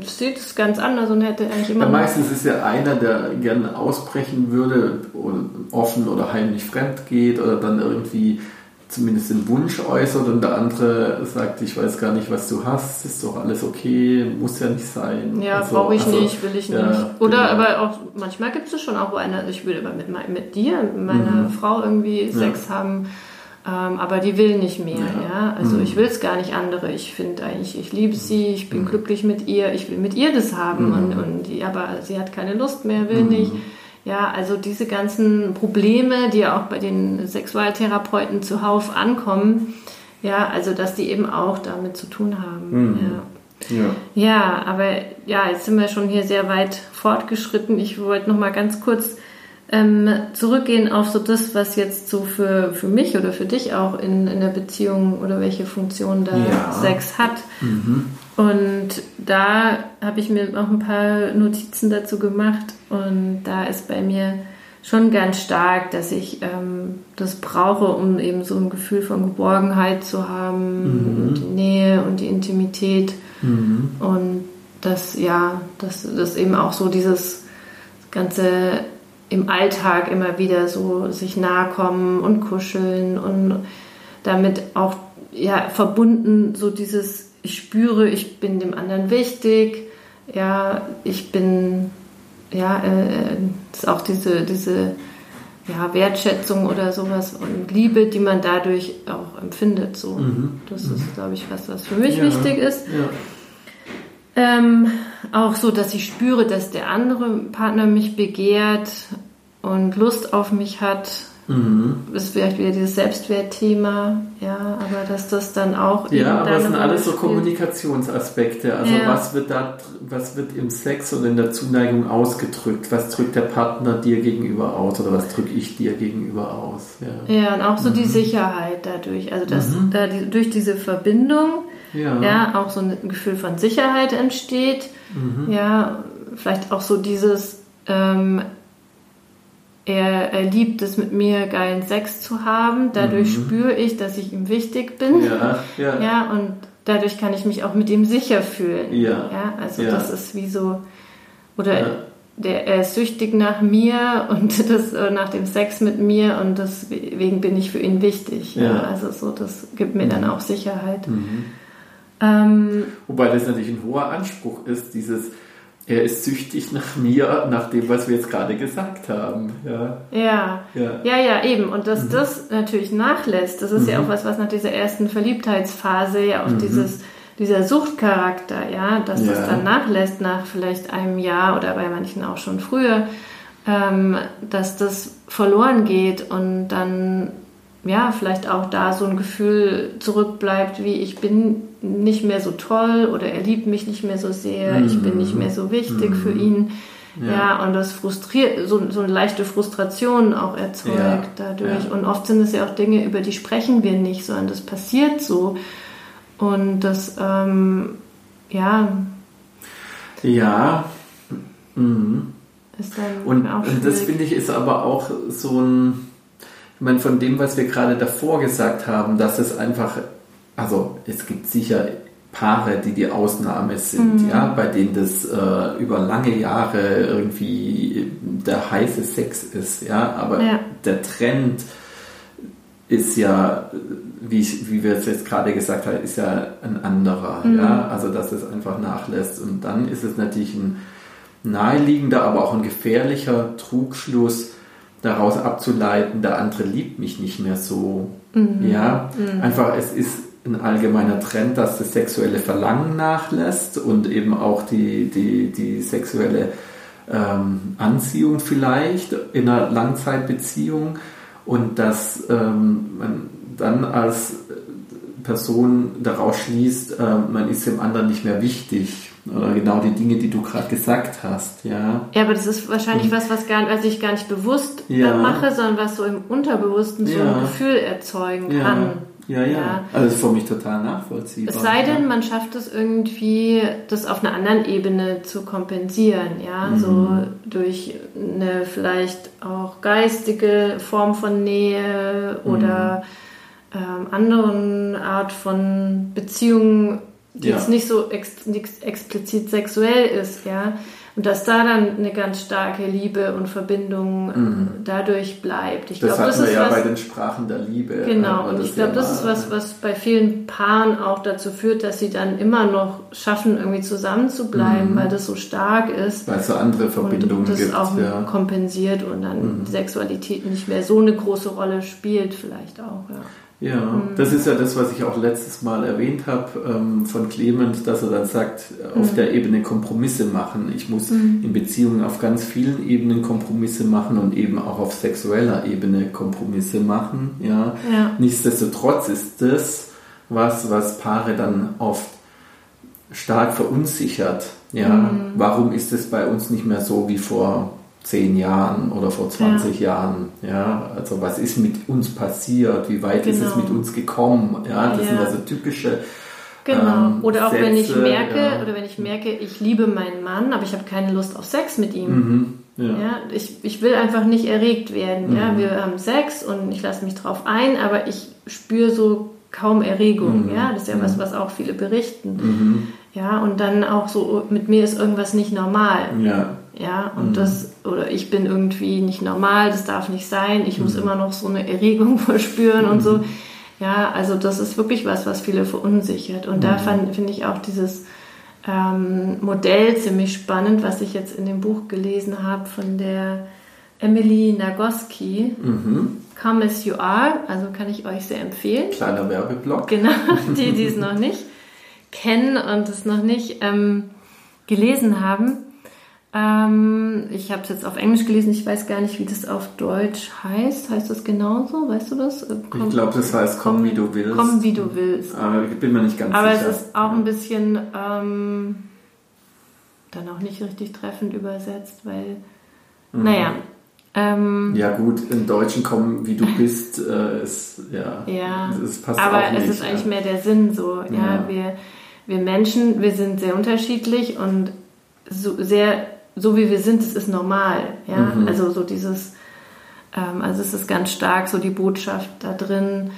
sieht es ganz anders und hätte eigentlich immer. Ja, meistens ist ja einer, der gerne ausbrechen würde, oder offen oder heimlich fremd geht oder dann irgendwie zumindest den Wunsch äußert und der andere sagt, ich weiß gar nicht, was du hast, ist doch alles okay, muss ja nicht sein. Ja, also, brauche ich also, nicht, will ich ja, nicht. Oder genau. aber auch, manchmal gibt es schon auch, wo einer, ich würde aber mit, mit dir, mit meiner mhm. Frau irgendwie Sex ja. haben ähm, aber die will nicht mehr. Ja. ja? Also mhm. ich will es gar nicht andere. Ich finde eigentlich, ich liebe sie, ich bin mhm. glücklich mit ihr, ich will mit ihr das haben. Mhm. Und, und die, aber sie hat keine Lust mehr, will mhm. nicht. Ja, also diese ganzen Probleme, die ja auch bei den Sexualtherapeuten zuhauf ankommen, ja, also dass die eben auch damit zu tun haben. Mhm. Ja. Ja. ja, aber ja, jetzt sind wir schon hier sehr weit fortgeschritten. Ich wollte noch mal ganz kurz ähm, zurückgehen auf so das, was jetzt so für, für mich oder für dich auch in, in der Beziehung oder welche Funktion da ja. Sex hat. Mhm. Und da habe ich mir auch ein paar Notizen dazu gemacht und da ist bei mir schon ganz stark, dass ich ähm, das brauche, um eben so ein Gefühl von Geborgenheit zu haben, mhm. die Nähe und die Intimität mhm. und das ja, dass das eben auch so dieses ganze im Alltag immer wieder so sich nahe kommen und kuscheln und damit auch ja verbunden so dieses ich spüre, ich bin dem anderen wichtig, ja, ich bin, ja, äh, ist auch diese, diese ja, Wertschätzung oder sowas und Liebe, die man dadurch auch empfindet. So. Mhm. Das mhm. ist, glaube ich, was, was für mich ja. wichtig ist. Ja. Ähm, auch so, dass ich spüre, dass der andere Partner mich begehrt und Lust auf mich hat Mhm. Das ist vielleicht wieder dieses Selbstwertthema, ja, aber dass das dann auch. Ja, aber es sind alles so Kommunikationsaspekte. Also ja. was wird da, was wird im Sex und in der Zuneigung ausgedrückt? Was drückt der Partner dir gegenüber aus oder was drücke ich dir gegenüber aus? Ja, ja und auch so mhm. die Sicherheit dadurch. Also dass mhm. da die, durch diese Verbindung ja. ja auch so ein Gefühl von Sicherheit entsteht. Mhm. Ja, vielleicht auch so dieses ähm, er, er, liebt es, mit mir geilen Sex zu haben. Dadurch mhm. spüre ich, dass ich ihm wichtig bin. Ja, ja. ja, und dadurch kann ich mich auch mit ihm sicher fühlen. Ja. ja also ja. das ist wie so, oder ja. der, er ist süchtig nach mir *laughs* und das äh, nach dem Sex mit mir und deswegen bin ich für ihn wichtig. Ja. Also so, das gibt mir dann mhm. auch Sicherheit. Mhm. Ähm, Wobei das natürlich ein hoher Anspruch ist, dieses er ist süchtig nach mir, nach dem, was wir jetzt gerade gesagt haben. Ja, ja, ja, ja, ja eben. Und dass mhm. das natürlich nachlässt, das ist mhm. ja auch was, was nach dieser ersten Verliebtheitsphase ja auch mhm. dieses, dieser Suchtcharakter, ja, dass ja. das dann nachlässt nach vielleicht einem Jahr oder bei manchen auch schon früher, ähm, dass das verloren geht und dann ja, vielleicht auch da so ein Gefühl zurückbleibt, wie ich bin nicht mehr so toll oder er liebt mich nicht mehr so sehr, mhm. ich bin nicht mehr so wichtig mhm. für ihn. Ja. ja. und das frustriert, so, so eine leichte Frustration auch erzeugt ja. dadurch. Ja. Und oft sind es ja auch Dinge, über die sprechen wir nicht, sondern das passiert so. Und das, ähm, ja. Ja. Mhm. Ist dann und, auch und das finde ich ist aber auch so ein ich meine, von dem, was wir gerade davor gesagt haben, dass es einfach, also es gibt sicher Paare, die die Ausnahme sind, mhm. ja, bei denen das äh, über lange Jahre irgendwie der heiße Sex ist, ja, aber ja. der Trend ist ja, wie, ich, wie wir es jetzt gerade gesagt haben, ist ja ein anderer, mhm. ja, also dass es einfach nachlässt und dann ist es natürlich ein naheliegender, aber auch ein gefährlicher Trugschluss, daraus abzuleiten, der andere liebt mich nicht mehr so. Mhm. Ja, mhm. einfach es ist ein allgemeiner Trend, dass das sexuelle Verlangen nachlässt und eben auch die, die, die sexuelle ähm, Anziehung vielleicht in einer Langzeitbeziehung und dass ähm, man dann als Person daraus schließt, äh, man ist dem anderen nicht mehr wichtig oder genau die Dinge, die du gerade gesagt hast, ja. Ja, aber das ist wahrscheinlich was, was, gar, was ich gar nicht bewusst ja. mache, sondern was so im Unterbewussten so ein Gefühl erzeugen kann. Ja, ja, ja. Also das ist für mich total nachvollziehbar. Es sei denn, man schafft es irgendwie, das auf einer anderen Ebene zu kompensieren, ja, mhm. so durch eine vielleicht auch geistige Form von Nähe oder mhm. Ähm, anderen Art von Beziehungen die ja. jetzt nicht so ex, nicht explizit sexuell ist, ja. Und dass da dann eine ganz starke Liebe und Verbindung äh, mhm. dadurch bleibt. Ich das glaub, das ist ja was, bei den Sprachen der Liebe. Genau, und ich glaube, das ist was, was bei vielen Paaren auch dazu führt, dass sie dann immer noch schaffen, irgendwie zusammen zu bleiben, mhm. weil das so stark ist. Weil es so andere Verbindungen und das gibt. auch ja. kompensiert und dann mhm. Sexualität nicht mehr so eine große Rolle spielt, vielleicht auch, ja. Ja, mhm. das ist ja das, was ich auch letztes Mal erwähnt habe ähm, von Clement, dass er dann sagt, auf mhm. der Ebene Kompromisse machen. Ich muss mhm. in Beziehungen auf ganz vielen Ebenen Kompromisse machen und eben auch auf sexueller Ebene Kompromisse machen. Ja. ja. Nichtsdestotrotz ist das was, was Paare dann oft stark verunsichert. Ja, mhm. warum ist es bei uns nicht mehr so wie vor zehn Jahren oder vor 20 ja. Jahren. Ja, also was ist mit uns passiert? Wie weit genau. ist es genau. mit uns gekommen? Ja, das ja. sind also typische Genau. Ähm, oder auch Sätze, wenn ich merke, ja. oder wenn ich merke, ich liebe meinen Mann, aber ich habe keine Lust auf Sex mit ihm. Mhm, ja. ja. ich, ich will einfach nicht erregt werden. Mhm. Ja, wir haben Sex und ich lasse mich drauf ein, aber ich spüre so kaum Erregung. Mhm. Ja, das ist ja was, mhm. was auch viele berichten. Mhm. Ja, und dann auch so, mit mir ist irgendwas nicht normal. Ja. Ja, und mhm. das, oder ich bin irgendwie nicht normal, das darf nicht sein, ich muss mhm. immer noch so eine Erregung *laughs* verspüren und so. Mhm. Ja, also das ist wirklich was, was viele verunsichert. Und mhm. da finde ich auch dieses ähm, Modell ziemlich spannend, was ich jetzt in dem Buch gelesen habe von der Emily Nagoski. Mhm. Come as you are, also kann ich euch sehr empfehlen. Kleiner Werbeblock. Genau, *laughs* die, die es noch nicht kennen und es noch nicht ähm, gelesen haben. Ähm, ich habe es jetzt auf Englisch gelesen, ich weiß gar nicht, wie das auf Deutsch heißt. Heißt das genauso? Weißt du das? Äh, komm, ich glaube, das heißt komm, komm, wie du willst. Komm wie du willst. Aber ich bin mir nicht ganz Aber sicher. Aber es ist auch ein bisschen ähm, dann auch nicht richtig treffend übersetzt, weil, mhm. naja. Ähm, ja gut, im Deutschen kommen wie du bist, äh, ist ja, ja es passt aber auch nicht, es ist ja. eigentlich mehr der Sinn so. Ja, ja, wir wir Menschen, wir sind sehr unterschiedlich und so sehr so wie wir sind, es ist normal. Ja? Mhm. Also so dieses, ähm, also es ist ganz stark so die Botschaft da drin,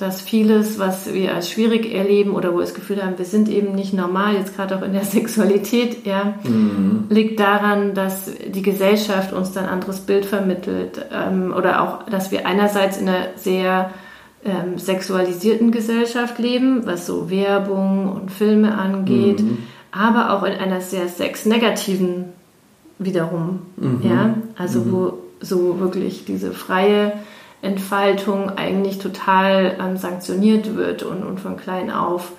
dass vieles, was wir als schwierig erleben oder wo wir das Gefühl haben, wir sind eben nicht normal, jetzt gerade auch in der *laughs* Sexualität, ja, mhm. liegt daran, dass die Gesellschaft uns dann ein anderes Bild vermittelt ähm, oder auch, dass wir einerseits in einer sehr ähm, sexualisierten Gesellschaft leben, was so Werbung und Filme angeht, mhm. aber auch in einer sehr sexnegativen wiederum. Mhm. Ja? Also mhm. wo so wirklich diese freie Entfaltung eigentlich total ähm, sanktioniert wird und, und von klein auf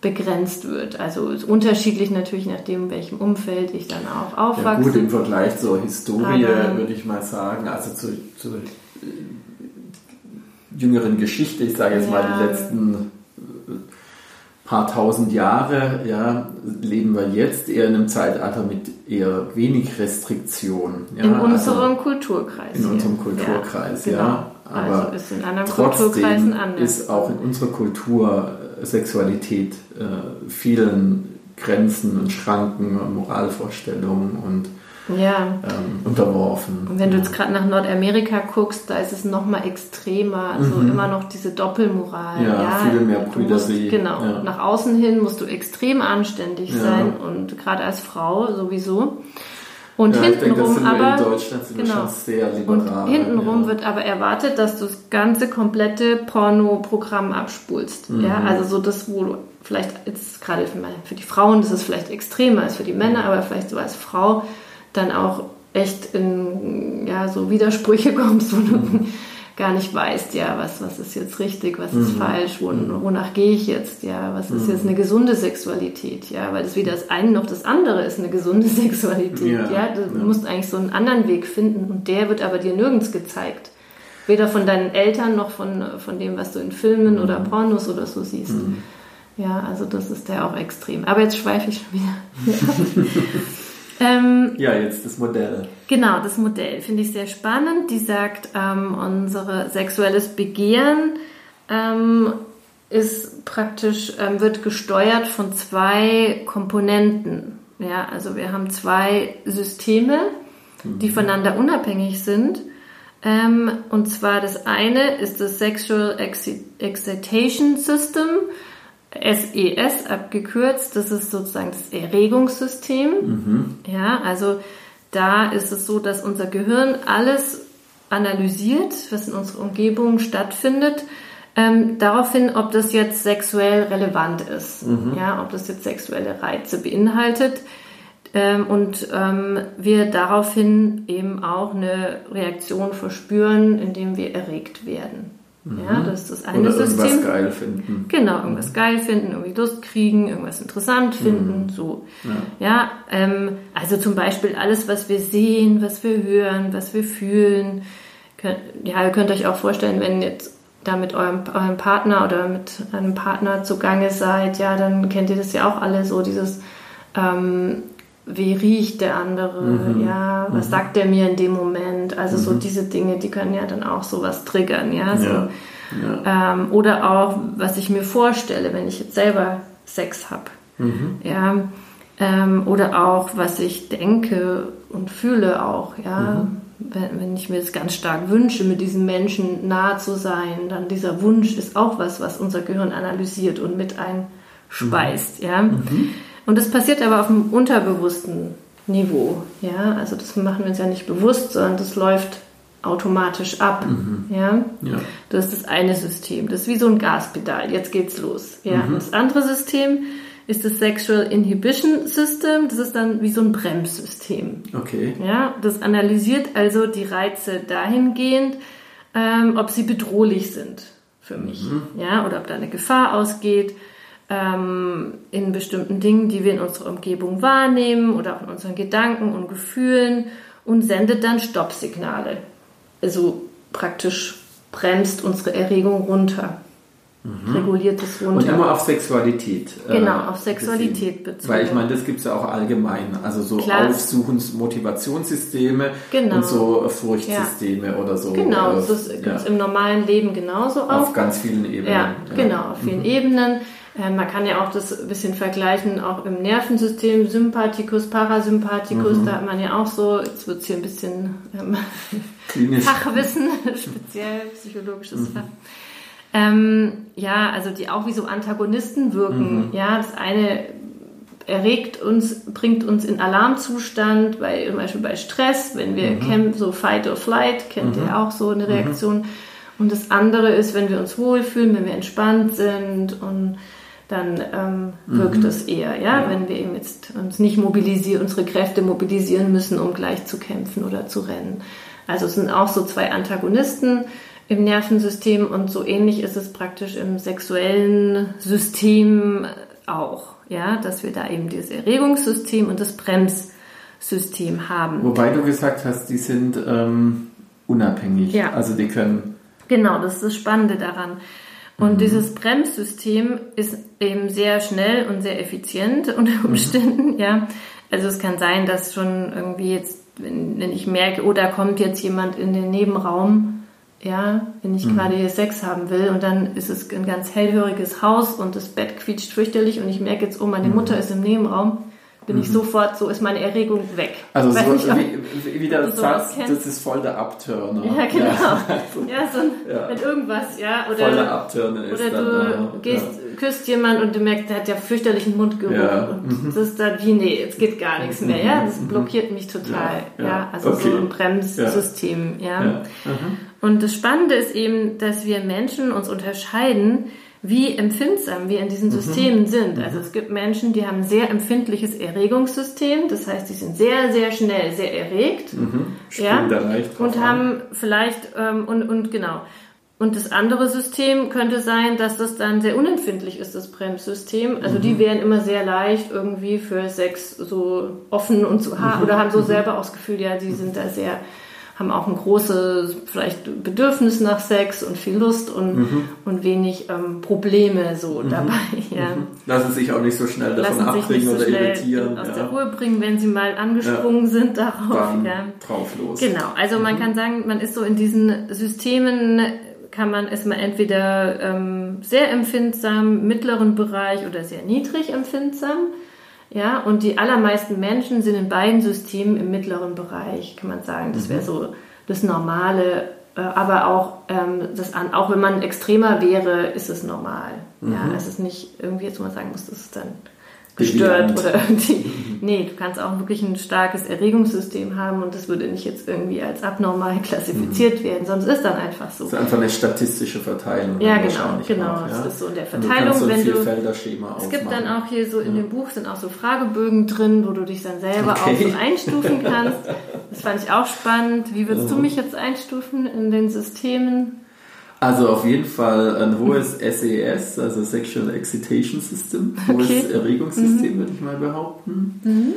begrenzt wird. Also ist unterschiedlich natürlich nach dem, welchem Umfeld ich dann auch aufwachse. Ja, gut, im Vergleich zur Historie Aber, würde ich mal sagen, also zur, zur äh, jüngeren Geschichte, ich sage jetzt ja. mal die letzten paar tausend Jahre, ja, leben wir jetzt eher in einem Zeitalter mit eher wenig Restriktionen. Ja, in unserem also Kulturkreis. In hier. unserem Kulturkreis, ja. Genau. ja. Aber also ist in anderen trotzdem anders. ist auch in unserer Kultur Sexualität äh, vielen Grenzen und Schranken und Moralvorstellungen und ja. ähm, unterworfen. Und wenn du jetzt gerade nach Nordamerika guckst, da ist es noch mal extremer. Also mhm. immer noch diese Doppelmoral. Ja, ja. viel mehr Brüderie. Genau. Ja. Nach außen hin musst du extrem anständig ja. sein und gerade als Frau sowieso. Und ja, hintenrum aber genau. Und hintenrum ja. wird aber erwartet, dass du das ganze komplette Porno-Programm abspulst. Mhm. Ja, also so das, wo du vielleicht jetzt gerade für, für die Frauen, das ist vielleicht extremer als für die Männer, aber vielleicht so als Frau dann auch echt in ja, so Widersprüche *laughs* kommst, wo du mhm. gar nicht weißt, ja, was, was ist jetzt richtig, was ist mhm. falsch, wo, mhm. wonach gehe ich jetzt, ja, was ist mhm. jetzt eine gesunde Sexualität, ja, weil das weder das eine noch das andere ist eine gesunde *laughs* Sexualität, ja, ja? du ja. musst eigentlich so einen anderen Weg finden und der wird aber dir nirgends gezeigt. Weder von deinen Eltern noch von, von dem, was du in Filmen oder mhm. Pornos oder so siehst. Mhm. Ja, also das ist der auch extrem. Aber jetzt schweife ich schon wieder. *laughs* Ähm, ja, jetzt das Modell. Genau, das Modell finde ich sehr spannend. Die sagt, ähm, unser sexuelles Begehren ähm, ist praktisch, ähm, wird gesteuert von zwei Komponenten. Ja, also wir haben zwei Systeme, die mhm. voneinander unabhängig sind. Ähm, und zwar das eine ist das Sexual Excitation System SES e abgekürzt, das ist sozusagen das Erregungssystem. Mhm. Ja, also da ist es so, dass unser Gehirn alles analysiert, was in unserer Umgebung stattfindet, ähm, daraufhin, ob das jetzt sexuell relevant ist, mhm. ja, ob das jetzt sexuelle Reize beinhaltet. Ähm, und ähm, wir daraufhin eben auch eine Reaktion verspüren, indem wir erregt werden. Ja, mhm. das ist das eine Oder System. Irgendwas geil finden. Genau, irgendwas mhm. geil finden, irgendwie Lust kriegen, irgendwas interessant finden, mhm. so. Ja, ja ähm, also zum Beispiel alles, was wir sehen, was wir hören, was wir fühlen. Könnt, ja, ihr könnt euch auch vorstellen, wenn jetzt da mit eurem, eurem Partner oder mit einem Partner zugange seid, ja, dann kennt ihr das ja auch alle so, dieses ähm, wie riecht der andere, mhm. ja, was mhm. sagt der mir in dem Moment, also mhm. so diese Dinge, die können ja dann auch sowas triggern, ja, so. Ja. Ja. Ähm, oder auch, was ich mir vorstelle, wenn ich jetzt selber Sex habe, mhm. ja, ähm, oder auch, was ich denke und fühle auch, ja, mhm. wenn, wenn ich mir das ganz stark wünsche, mit diesem Menschen nahe zu sein, dann dieser Wunsch ist auch was, was unser Gehirn analysiert und mit einspeist, mhm. ja. Und das passiert aber auf einem unterbewussten Niveau. Ja, also das machen wir uns ja nicht bewusst, sondern das läuft automatisch ab. Mhm. Ja? ja? Das ist das eine System. Das ist wie so ein Gaspedal. Jetzt geht's los. Ja? Mhm. Das andere System ist das Sexual Inhibition System. Das ist dann wie so ein Bremssystem. Okay. Ja? Das analysiert also die Reize dahingehend, ähm, ob sie bedrohlich sind für mich. Mhm. Ja? Oder ob da eine Gefahr ausgeht ähm, in bestimmten Dingen, die wir in unserer Umgebung wahrnehmen oder auch in unseren Gedanken und Gefühlen und sendet dann Stoppsignale. Also praktisch bremst unsere Erregung runter. Mhm. Reguliert es runter. Und immer auf Sexualität. Äh, genau, auf Sexualität bezogen. Weil ich meine, das gibt es ja auch allgemein. Also so Aufsuchens-Motivationssysteme genau. und so Furchtsysteme ja. oder so. Genau, äh, das gibt es ja. im normalen Leben genauso auch. Auf ganz vielen Ebenen. Ja, ja. genau, auf vielen mhm. Ebenen. Äh, man kann ja auch das ein bisschen vergleichen, auch im Nervensystem, Sympathikus, Parasympathikus, mhm. da hat man ja auch so, jetzt wird es hier ein bisschen ähm, *laughs* Fachwissen, *laughs* speziell psychologisches mhm. Fach. Ähm, ja, also die auch wie so Antagonisten wirken. Mhm. Ja, das eine erregt uns, bringt uns in Alarmzustand, bei, zum Beispiel bei Stress, wenn wir mhm. kämpfen, so Fight or Flight, kennt ihr mhm. auch so eine mhm. Reaktion. Und das andere ist, wenn wir uns wohlfühlen, wenn wir entspannt sind und dann ähm, wirkt mhm. es eher, ja? ja? wenn wir eben jetzt uns nicht mobilisieren, unsere Kräfte mobilisieren müssen, um gleich zu kämpfen oder zu rennen. Also es sind auch so zwei Antagonisten im Nervensystem und so ähnlich ist es praktisch im sexuellen System auch, ja, dass wir da eben dieses Erregungssystem und das Bremssystem haben. Wobei du gesagt hast, die sind ähm, unabhängig, ja. also die können. Genau, das ist das Spannende daran. Und mhm. dieses Bremssystem ist eben sehr schnell und sehr effizient unter mhm. Umständen, mhm. ja. Also es kann sein, dass schon irgendwie jetzt, wenn, wenn ich merke, oh, da kommt jetzt jemand in den Nebenraum, ja, wenn ich mhm. gerade hier Sex haben will und dann ist es ein ganz hellhöriges Haus und das Bett quietscht fürchterlich und ich merke jetzt, oh, meine mhm. Mutter ist im Nebenraum, bin mhm. ich sofort, so ist meine Erregung weg. Also so, nicht, wie, wie der Satz, das ist voll der Abturner. Ja, genau. Ja, *laughs* ja so ein, ja. mit irgendwas, ja. Oder, voll der Abturner ist Oder dann, du ja. gehst, küsst jemand und du merkst, der hat ja fürchterlichen Mundgeruch ja. und mhm. das ist dann wie, nee, jetzt geht gar nichts mehr, ja. Das mhm. blockiert mich total, ja. Also okay. so ein Bremssystem, ja. Mhm. Und das Spannende ist eben, dass wir Menschen uns unterscheiden, wie empfindsam wir in diesen mhm. Systemen mhm. sind. Also es gibt Menschen, die haben ein sehr empfindliches Erregungssystem, das heißt, die sind sehr, sehr schnell sehr erregt. Mhm. Ja, und haben vielleicht, ähm, und, und genau. Und das andere System könnte sein, dass das dann sehr unempfindlich ist, das Bremssystem. Also mhm. die wären immer sehr leicht irgendwie für Sex so offen und so, mhm. oder haben so mhm. selber auch das Gefühl, ja, die sind da sehr haben auch ein großes vielleicht Bedürfnis nach Sex und viel Lust und, mhm. und wenig ähm, Probleme so mhm. dabei. *laughs* Ja. Mhm. Lassen sich auch nicht so schnell davon Lassen abbringen so oder irritieren. Aus ja. der Ruhe bringen, wenn sie mal angesprungen ja. sind darauf. Drauf los. Genau, also man mhm. kann sagen, man ist so in diesen Systemen kann man ist man entweder ähm, sehr empfindsam, mittleren Bereich oder sehr niedrig empfindsam. Ja, und die allermeisten Menschen sind in beiden Systemen im mittleren Bereich, kann man sagen. Das wäre mhm. so das Normale. Äh, aber auch, ähm, das an, auch wenn man extremer wäre, ist es normal. Mhm. Ja, es ist nicht irgendwie, jetzt wo man sagen muss, das ist dann gestört oder irgendwie. Nee, du kannst auch wirklich ein starkes Erregungssystem haben und das würde nicht jetzt irgendwie als abnormal klassifiziert mhm. werden, es ist dann einfach so. Es ist einfach eine statistische Verteilung. Ja, genau, genau. Auch, ja? Es ist so in der Verteilung, du wenn du. Es gibt dann auch hier so in ja. dem Buch sind auch so Fragebögen drin, wo du dich dann selber okay. auch so einstufen *laughs* kannst. Das fand ich auch spannend. Wie würdest du mich jetzt einstufen in den Systemen? Also auf jeden Fall ein hohes SES, also Sexual Excitation System, hohes okay. Erregungssystem, mhm. würde ich mal behaupten. Mhm.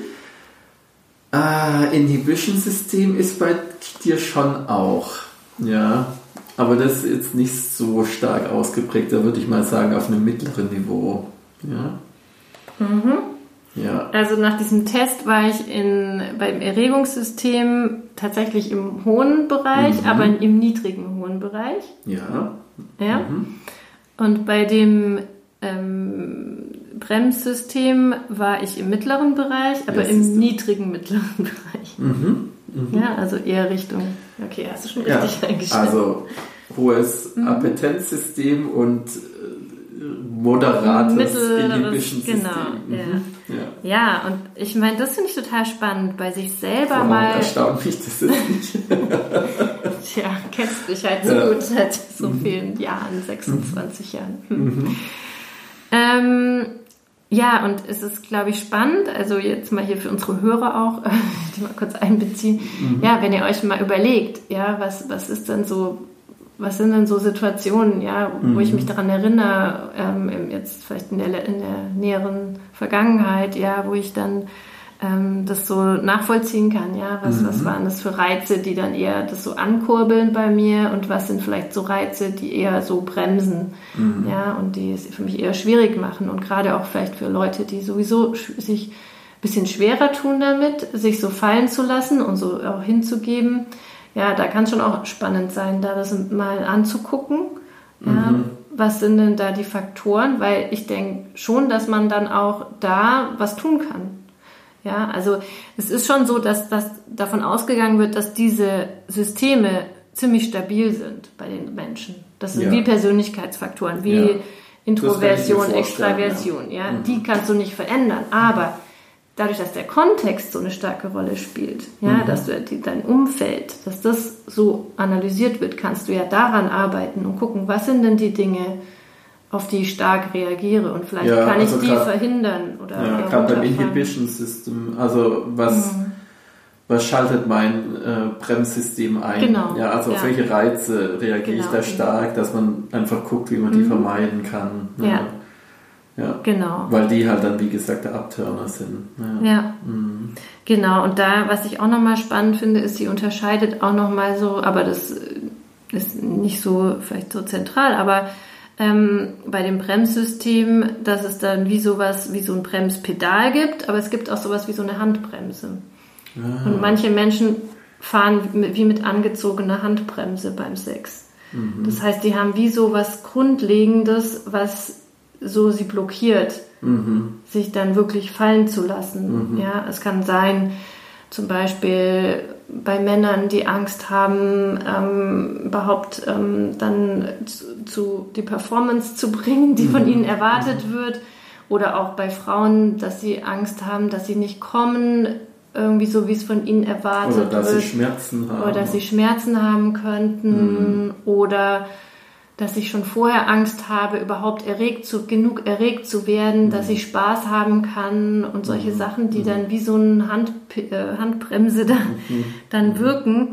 Äh, Inhibition System ist bei dir schon auch, ja, aber das ist jetzt nicht so stark ausgeprägt, da würde ich mal sagen auf einem mittleren Niveau, ja. Mhm. Ja. Also nach diesem Test war ich in, beim Erregungssystem tatsächlich im hohen Bereich, mhm. aber im niedrigen hohen Bereich. Ja. Ja. Mhm. Und bei dem ähm, Bremssystem war ich im mittleren Bereich, aber ja, im niedrigen mittleren *laughs* Bereich. Mhm. Mhm. Ja, also eher Richtung. Okay, hast du schon richtig ja, *laughs* eingeschätzt. Also hohes mhm. Appetenzsystem und moderates Inhibition System. Genau, mhm. ja. ja. und ich meine, das finde ich total spannend, bei sich selber Warum mal. erstaunt mich das nicht. *laughs* gut, ja, kennst mich halt so ja. gut seit so mhm. vielen Jahren, 26 mhm. Jahren. Hm. Mhm. Ähm, ja, und es ist, glaube ich, spannend, also jetzt mal hier für unsere Hörer auch, *laughs* die mal kurz einbeziehen. Mhm. Ja, wenn ihr euch mal überlegt, ja, was, was ist denn so, was sind denn so Situationen, ja, wo mhm. ich mich daran erinnere, ähm, jetzt vielleicht in der, in der näheren Vergangenheit, ja, wo ich dann ähm, das so nachvollziehen kann, ja, was, mhm. was waren das für Reize, die dann eher das so ankurbeln bei mir und was sind vielleicht so Reize, die eher so bremsen, mhm. ja, und die es für mich eher schwierig machen und gerade auch vielleicht für Leute, die sowieso sich ein bisschen schwerer tun damit, sich so fallen zu lassen und so auch hinzugeben, ja, da kann es schon auch spannend sein, da das mal anzugucken, ja, mhm. was sind denn da die Faktoren, weil ich denke schon, dass man dann auch da was tun kann. Ja, also es ist schon so, dass, dass davon ausgegangen wird, dass diese Systeme ziemlich stabil sind bei den Menschen. Das sind ja. wie Persönlichkeitsfaktoren, wie ja. Introversion, Extraversion. Ja, ja. Mhm. die kannst du nicht verändern. Aber dadurch, dass der Kontext so eine starke Rolle spielt, ja, mhm. dass du die, dein Umfeld, dass das so analysiert wird, kannst du ja daran arbeiten und gucken, was sind denn die Dinge, auf die ich stark reagiere und vielleicht ja, kann ich also die grad, verhindern oder ja, gerade beim Inhibition System, also was mhm. was schaltet mein äh, Bremssystem ein? Genau. Ja, also ja. auf welche Reize reagiere genau. ich da stark, dass man einfach guckt, wie man die mhm. vermeiden kann. Ja. Ja. Genau. Weil die halt dann, wie gesagt, der Abturner sind. Ja. ja. Mhm. Genau. Und da, was ich auch nochmal spannend finde, ist, sie unterscheidet auch nochmal so, aber das ist nicht so, vielleicht so zentral, aber ähm, bei dem Bremssystem, dass es dann wie sowas, wie so ein Bremspedal gibt, aber es gibt auch sowas wie so eine Handbremse. Ah. Und manche Menschen fahren wie mit angezogener Handbremse beim Sex. Mhm. Das heißt, die haben wie so was Grundlegendes, was so sie blockiert, mhm. sich dann wirklich fallen zu lassen. Mhm. Ja, es kann sein, zum Beispiel bei Männern, die Angst haben, ähm, überhaupt ähm, dann zu, zu, die Performance zu bringen, die von mhm. ihnen erwartet wird. Oder auch bei Frauen, dass sie Angst haben, dass sie nicht kommen, irgendwie so, wie es von ihnen erwartet wird. Oder dass wird. sie Schmerzen haben. Oder dass sie Schmerzen haben könnten. Mhm. Oder dass ich schon vorher Angst habe, überhaupt erregt zu, genug erregt zu werden, mhm. dass ich Spaß haben kann und solche mhm. Sachen, die mhm. dann wie so eine Hand, äh, Handbremse da, mhm. *laughs* dann mhm. wirken.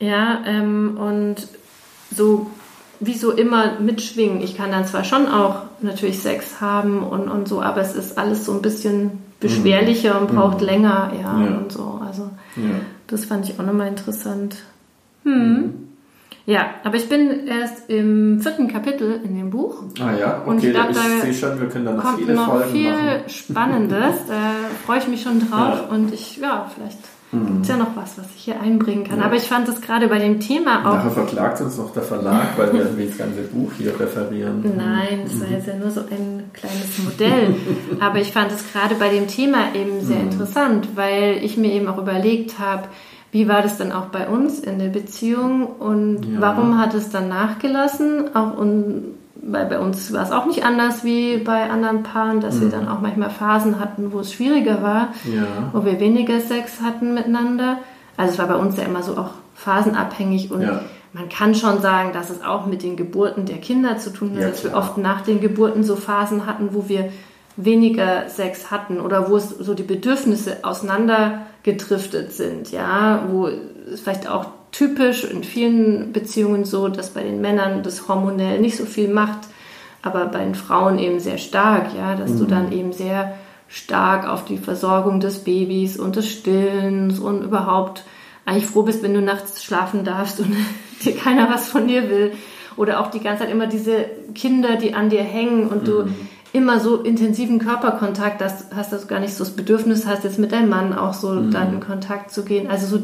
Ja, ähm, und so wie so immer mitschwingen. Ich kann dann zwar schon auch natürlich Sex haben und, und so, aber es ist alles so ein bisschen beschwerlicher und braucht länger, ja, ja, und so. Also ja. das fand ich auch nochmal interessant. Hm. Ja, aber ich bin erst im vierten Kapitel in dem Buch. Ah ja, okay, und ich, glaub, ich sehe schon, wir können da noch viele noch Folgen viel machen. Spannendes, *laughs* da freue ich mich schon drauf ja. und ich, ja, vielleicht mhm. gibt es ja noch was, was ich hier einbringen kann. Ja. Aber ich fand das gerade bei dem Thema auch... Nachher verklagt uns noch der Verlag, weil wir das ganze Buch hier referieren. *laughs* Nein, das war jetzt ja nur so ein kleines Modell. aber ich fand es gerade bei dem Thema eben sehr mhm. interessant, weil ich mir eben auch überlegt habe, wie war das dann auch bei uns in der Beziehung und ja. warum hat es dann nachgelassen? Auch und, weil bei uns war es auch nicht anders wie bei anderen Paaren, dass mhm. wir dann auch manchmal Phasen hatten, wo es schwieriger war, ja. wo wir weniger Sex hatten miteinander. Also es war bei uns ja immer so auch phasenabhängig und ja. man kann schon sagen, dass es auch mit den Geburten der Kinder zu tun hat, dass wir oft nach den Geburten so Phasen hatten, wo wir weniger Sex hatten oder wo es so die Bedürfnisse auseinandergedriftet sind, ja, wo es vielleicht auch typisch in vielen Beziehungen so, dass bei den Männern das hormonell nicht so viel macht, aber bei den Frauen eben sehr stark, ja, dass mhm. du dann eben sehr stark auf die Versorgung des Babys und des Stillens und überhaupt eigentlich froh bist, wenn du nachts schlafen darfst und *laughs* dir keiner was von dir will. Oder auch die ganze Zeit immer diese Kinder, die an dir hängen und mhm. du immer so intensiven Körperkontakt, dass hast du gar nicht so das Bedürfnis hast, jetzt mit deinem Mann auch so mhm. dann in Kontakt zu gehen. Also so,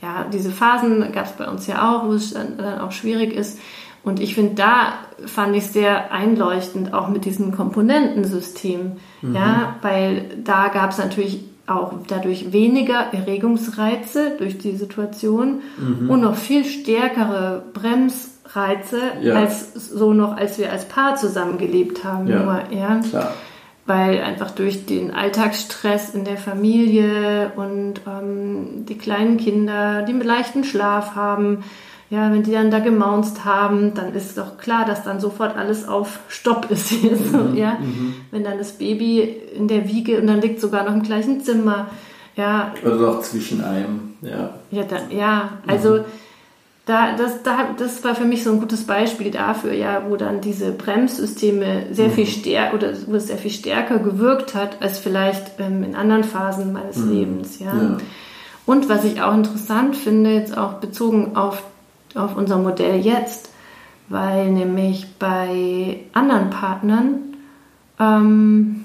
ja, diese Phasen gab es bei uns ja auch, wo es dann, dann auch schwierig ist. Und ich finde, da fand ich sehr einleuchtend, auch mit diesem Komponentensystem. Mhm. Ja, weil da gab es natürlich auch dadurch weniger Erregungsreize durch die Situation mhm. und noch viel stärkere Brems- Reize, ja. als so noch, als wir als Paar zusammengelebt haben. Ja, nur, ja. Klar. Weil einfach durch den Alltagsstress in der Familie und ähm, die kleinen Kinder, die mit leichten Schlaf haben, ja, wenn die dann da gemaunzt haben, dann ist doch klar, dass dann sofort alles auf Stopp ist. *laughs* Mhm, ja? Mhm. Wenn dann das Baby in der Wiege und dann liegt sogar noch im gleichen Zimmer. Ja. Oder doch zwischen einem, ja. Ja, da, ja also mhm. Da, das, da, das war für mich so ein gutes Beispiel dafür, ja, wo dann diese Bremssysteme sehr viel mhm. stärker oder wo es sehr viel stärker gewirkt hat als vielleicht ähm, in anderen Phasen meines mhm. Lebens, ja. ja. Und was ich auch interessant finde, jetzt auch bezogen auf auf unser Modell jetzt, weil nämlich bei anderen Partnern ähm,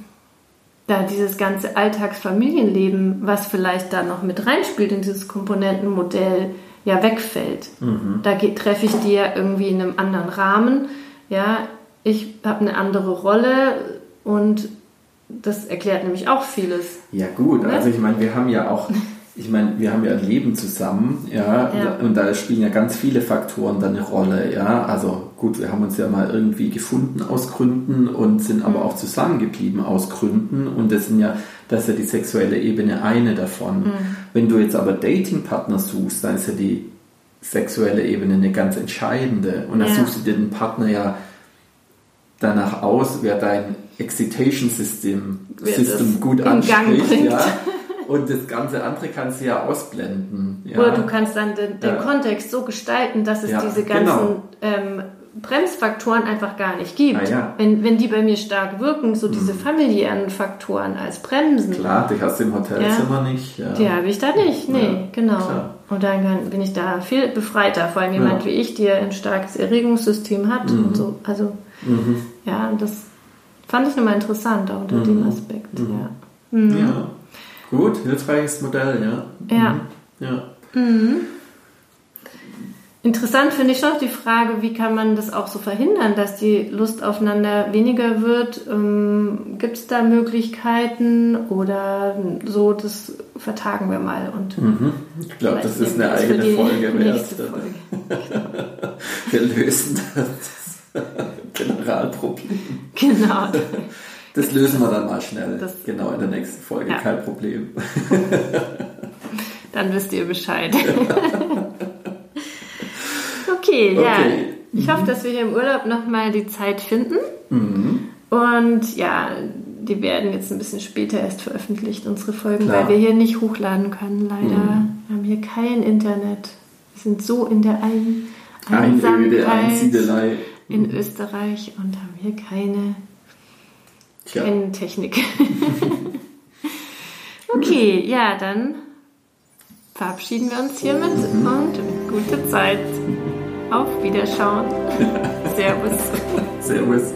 da dieses ganze Alltagsfamilienleben, was vielleicht da noch mit reinspielt in dieses Komponentenmodell, ja wegfällt. Mhm. Da treffe ich die ja irgendwie in einem anderen Rahmen. Ja, ich habe eine andere Rolle und das erklärt nämlich auch vieles. Ja gut, ne? also ich meine, wir haben ja auch *laughs* ich meine, wir haben ja ein Leben zusammen, ja, ja, und da spielen ja ganz viele Faktoren dann eine Rolle, ja. Also gut, wir haben uns ja mal irgendwie gefunden aus Gründen und sind aber mhm. auch zusammengeblieben aus Gründen und das sind ja, das ist ja die sexuelle Ebene eine davon. Mhm. Wenn du jetzt aber Datingpartner suchst, dann ist ja die sexuelle Ebene eine ganz entscheidende und dann ja. suchst du dir den Partner ja danach aus, wer dein Excitation System, System gut anspricht, ja. Und das ganze andere kannst du ja ausblenden. Ja. Oder du kannst dann den, den ja. Kontext so gestalten, dass es diese ganzen genau. ähm, Bremsfaktoren einfach gar nicht gibt. Ah, ja. wenn, wenn die bei mir stark wirken, so diese mhm. familiären Faktoren als Bremsen. Klar, die hast du im Hotelzimmer nicht. Ja. Die habe ich da nicht, nee, genau. Klar. Und dann kann, bin ich da viel befreiter, vor allem jemand wie ich, der ein starkes Erregungssystem hat mhm. und so. Also, mhm. ja, das fand ich nochmal interessant, auch unter dem mhm. Aspekt. Mhm. Ja. ja. Gut, hilfreiches Modell, ja. Ja. Mhm. ja. Interessant finde ich schon die Frage, wie kann man das auch so verhindern, dass die Lust aufeinander weniger wird? Ähm, Gibt es da Möglichkeiten oder so, das vertagen wir mal. Und mhm. Ich glaube, das ist eine eigene Folge wert. Folge. *laughs* wir lösen das Generalproblem. Genau. Das lösen wir dann mal schnell. Das, genau, in der nächsten Folge, ja. kein Problem. *laughs* dann wisst ihr Bescheid. *laughs* okay, okay, ja. Ich hoffe, dass wir hier im Urlaub nochmal die Zeit finden. Mhm. Und ja, die werden jetzt ein bisschen später erst veröffentlicht, unsere Folgen, Klar. weil wir hier nicht hochladen können, leider. Mhm. Wir haben hier kein Internet. Wir sind so in der Ein Einsamkeit in Österreich und haben hier keine Tja. keine Technik. *laughs* *laughs* okay, ja, dann verabschieden wir uns hiermit mhm. und gute Zeit. Auf Wiederschauen. *laughs* Servus. Servus.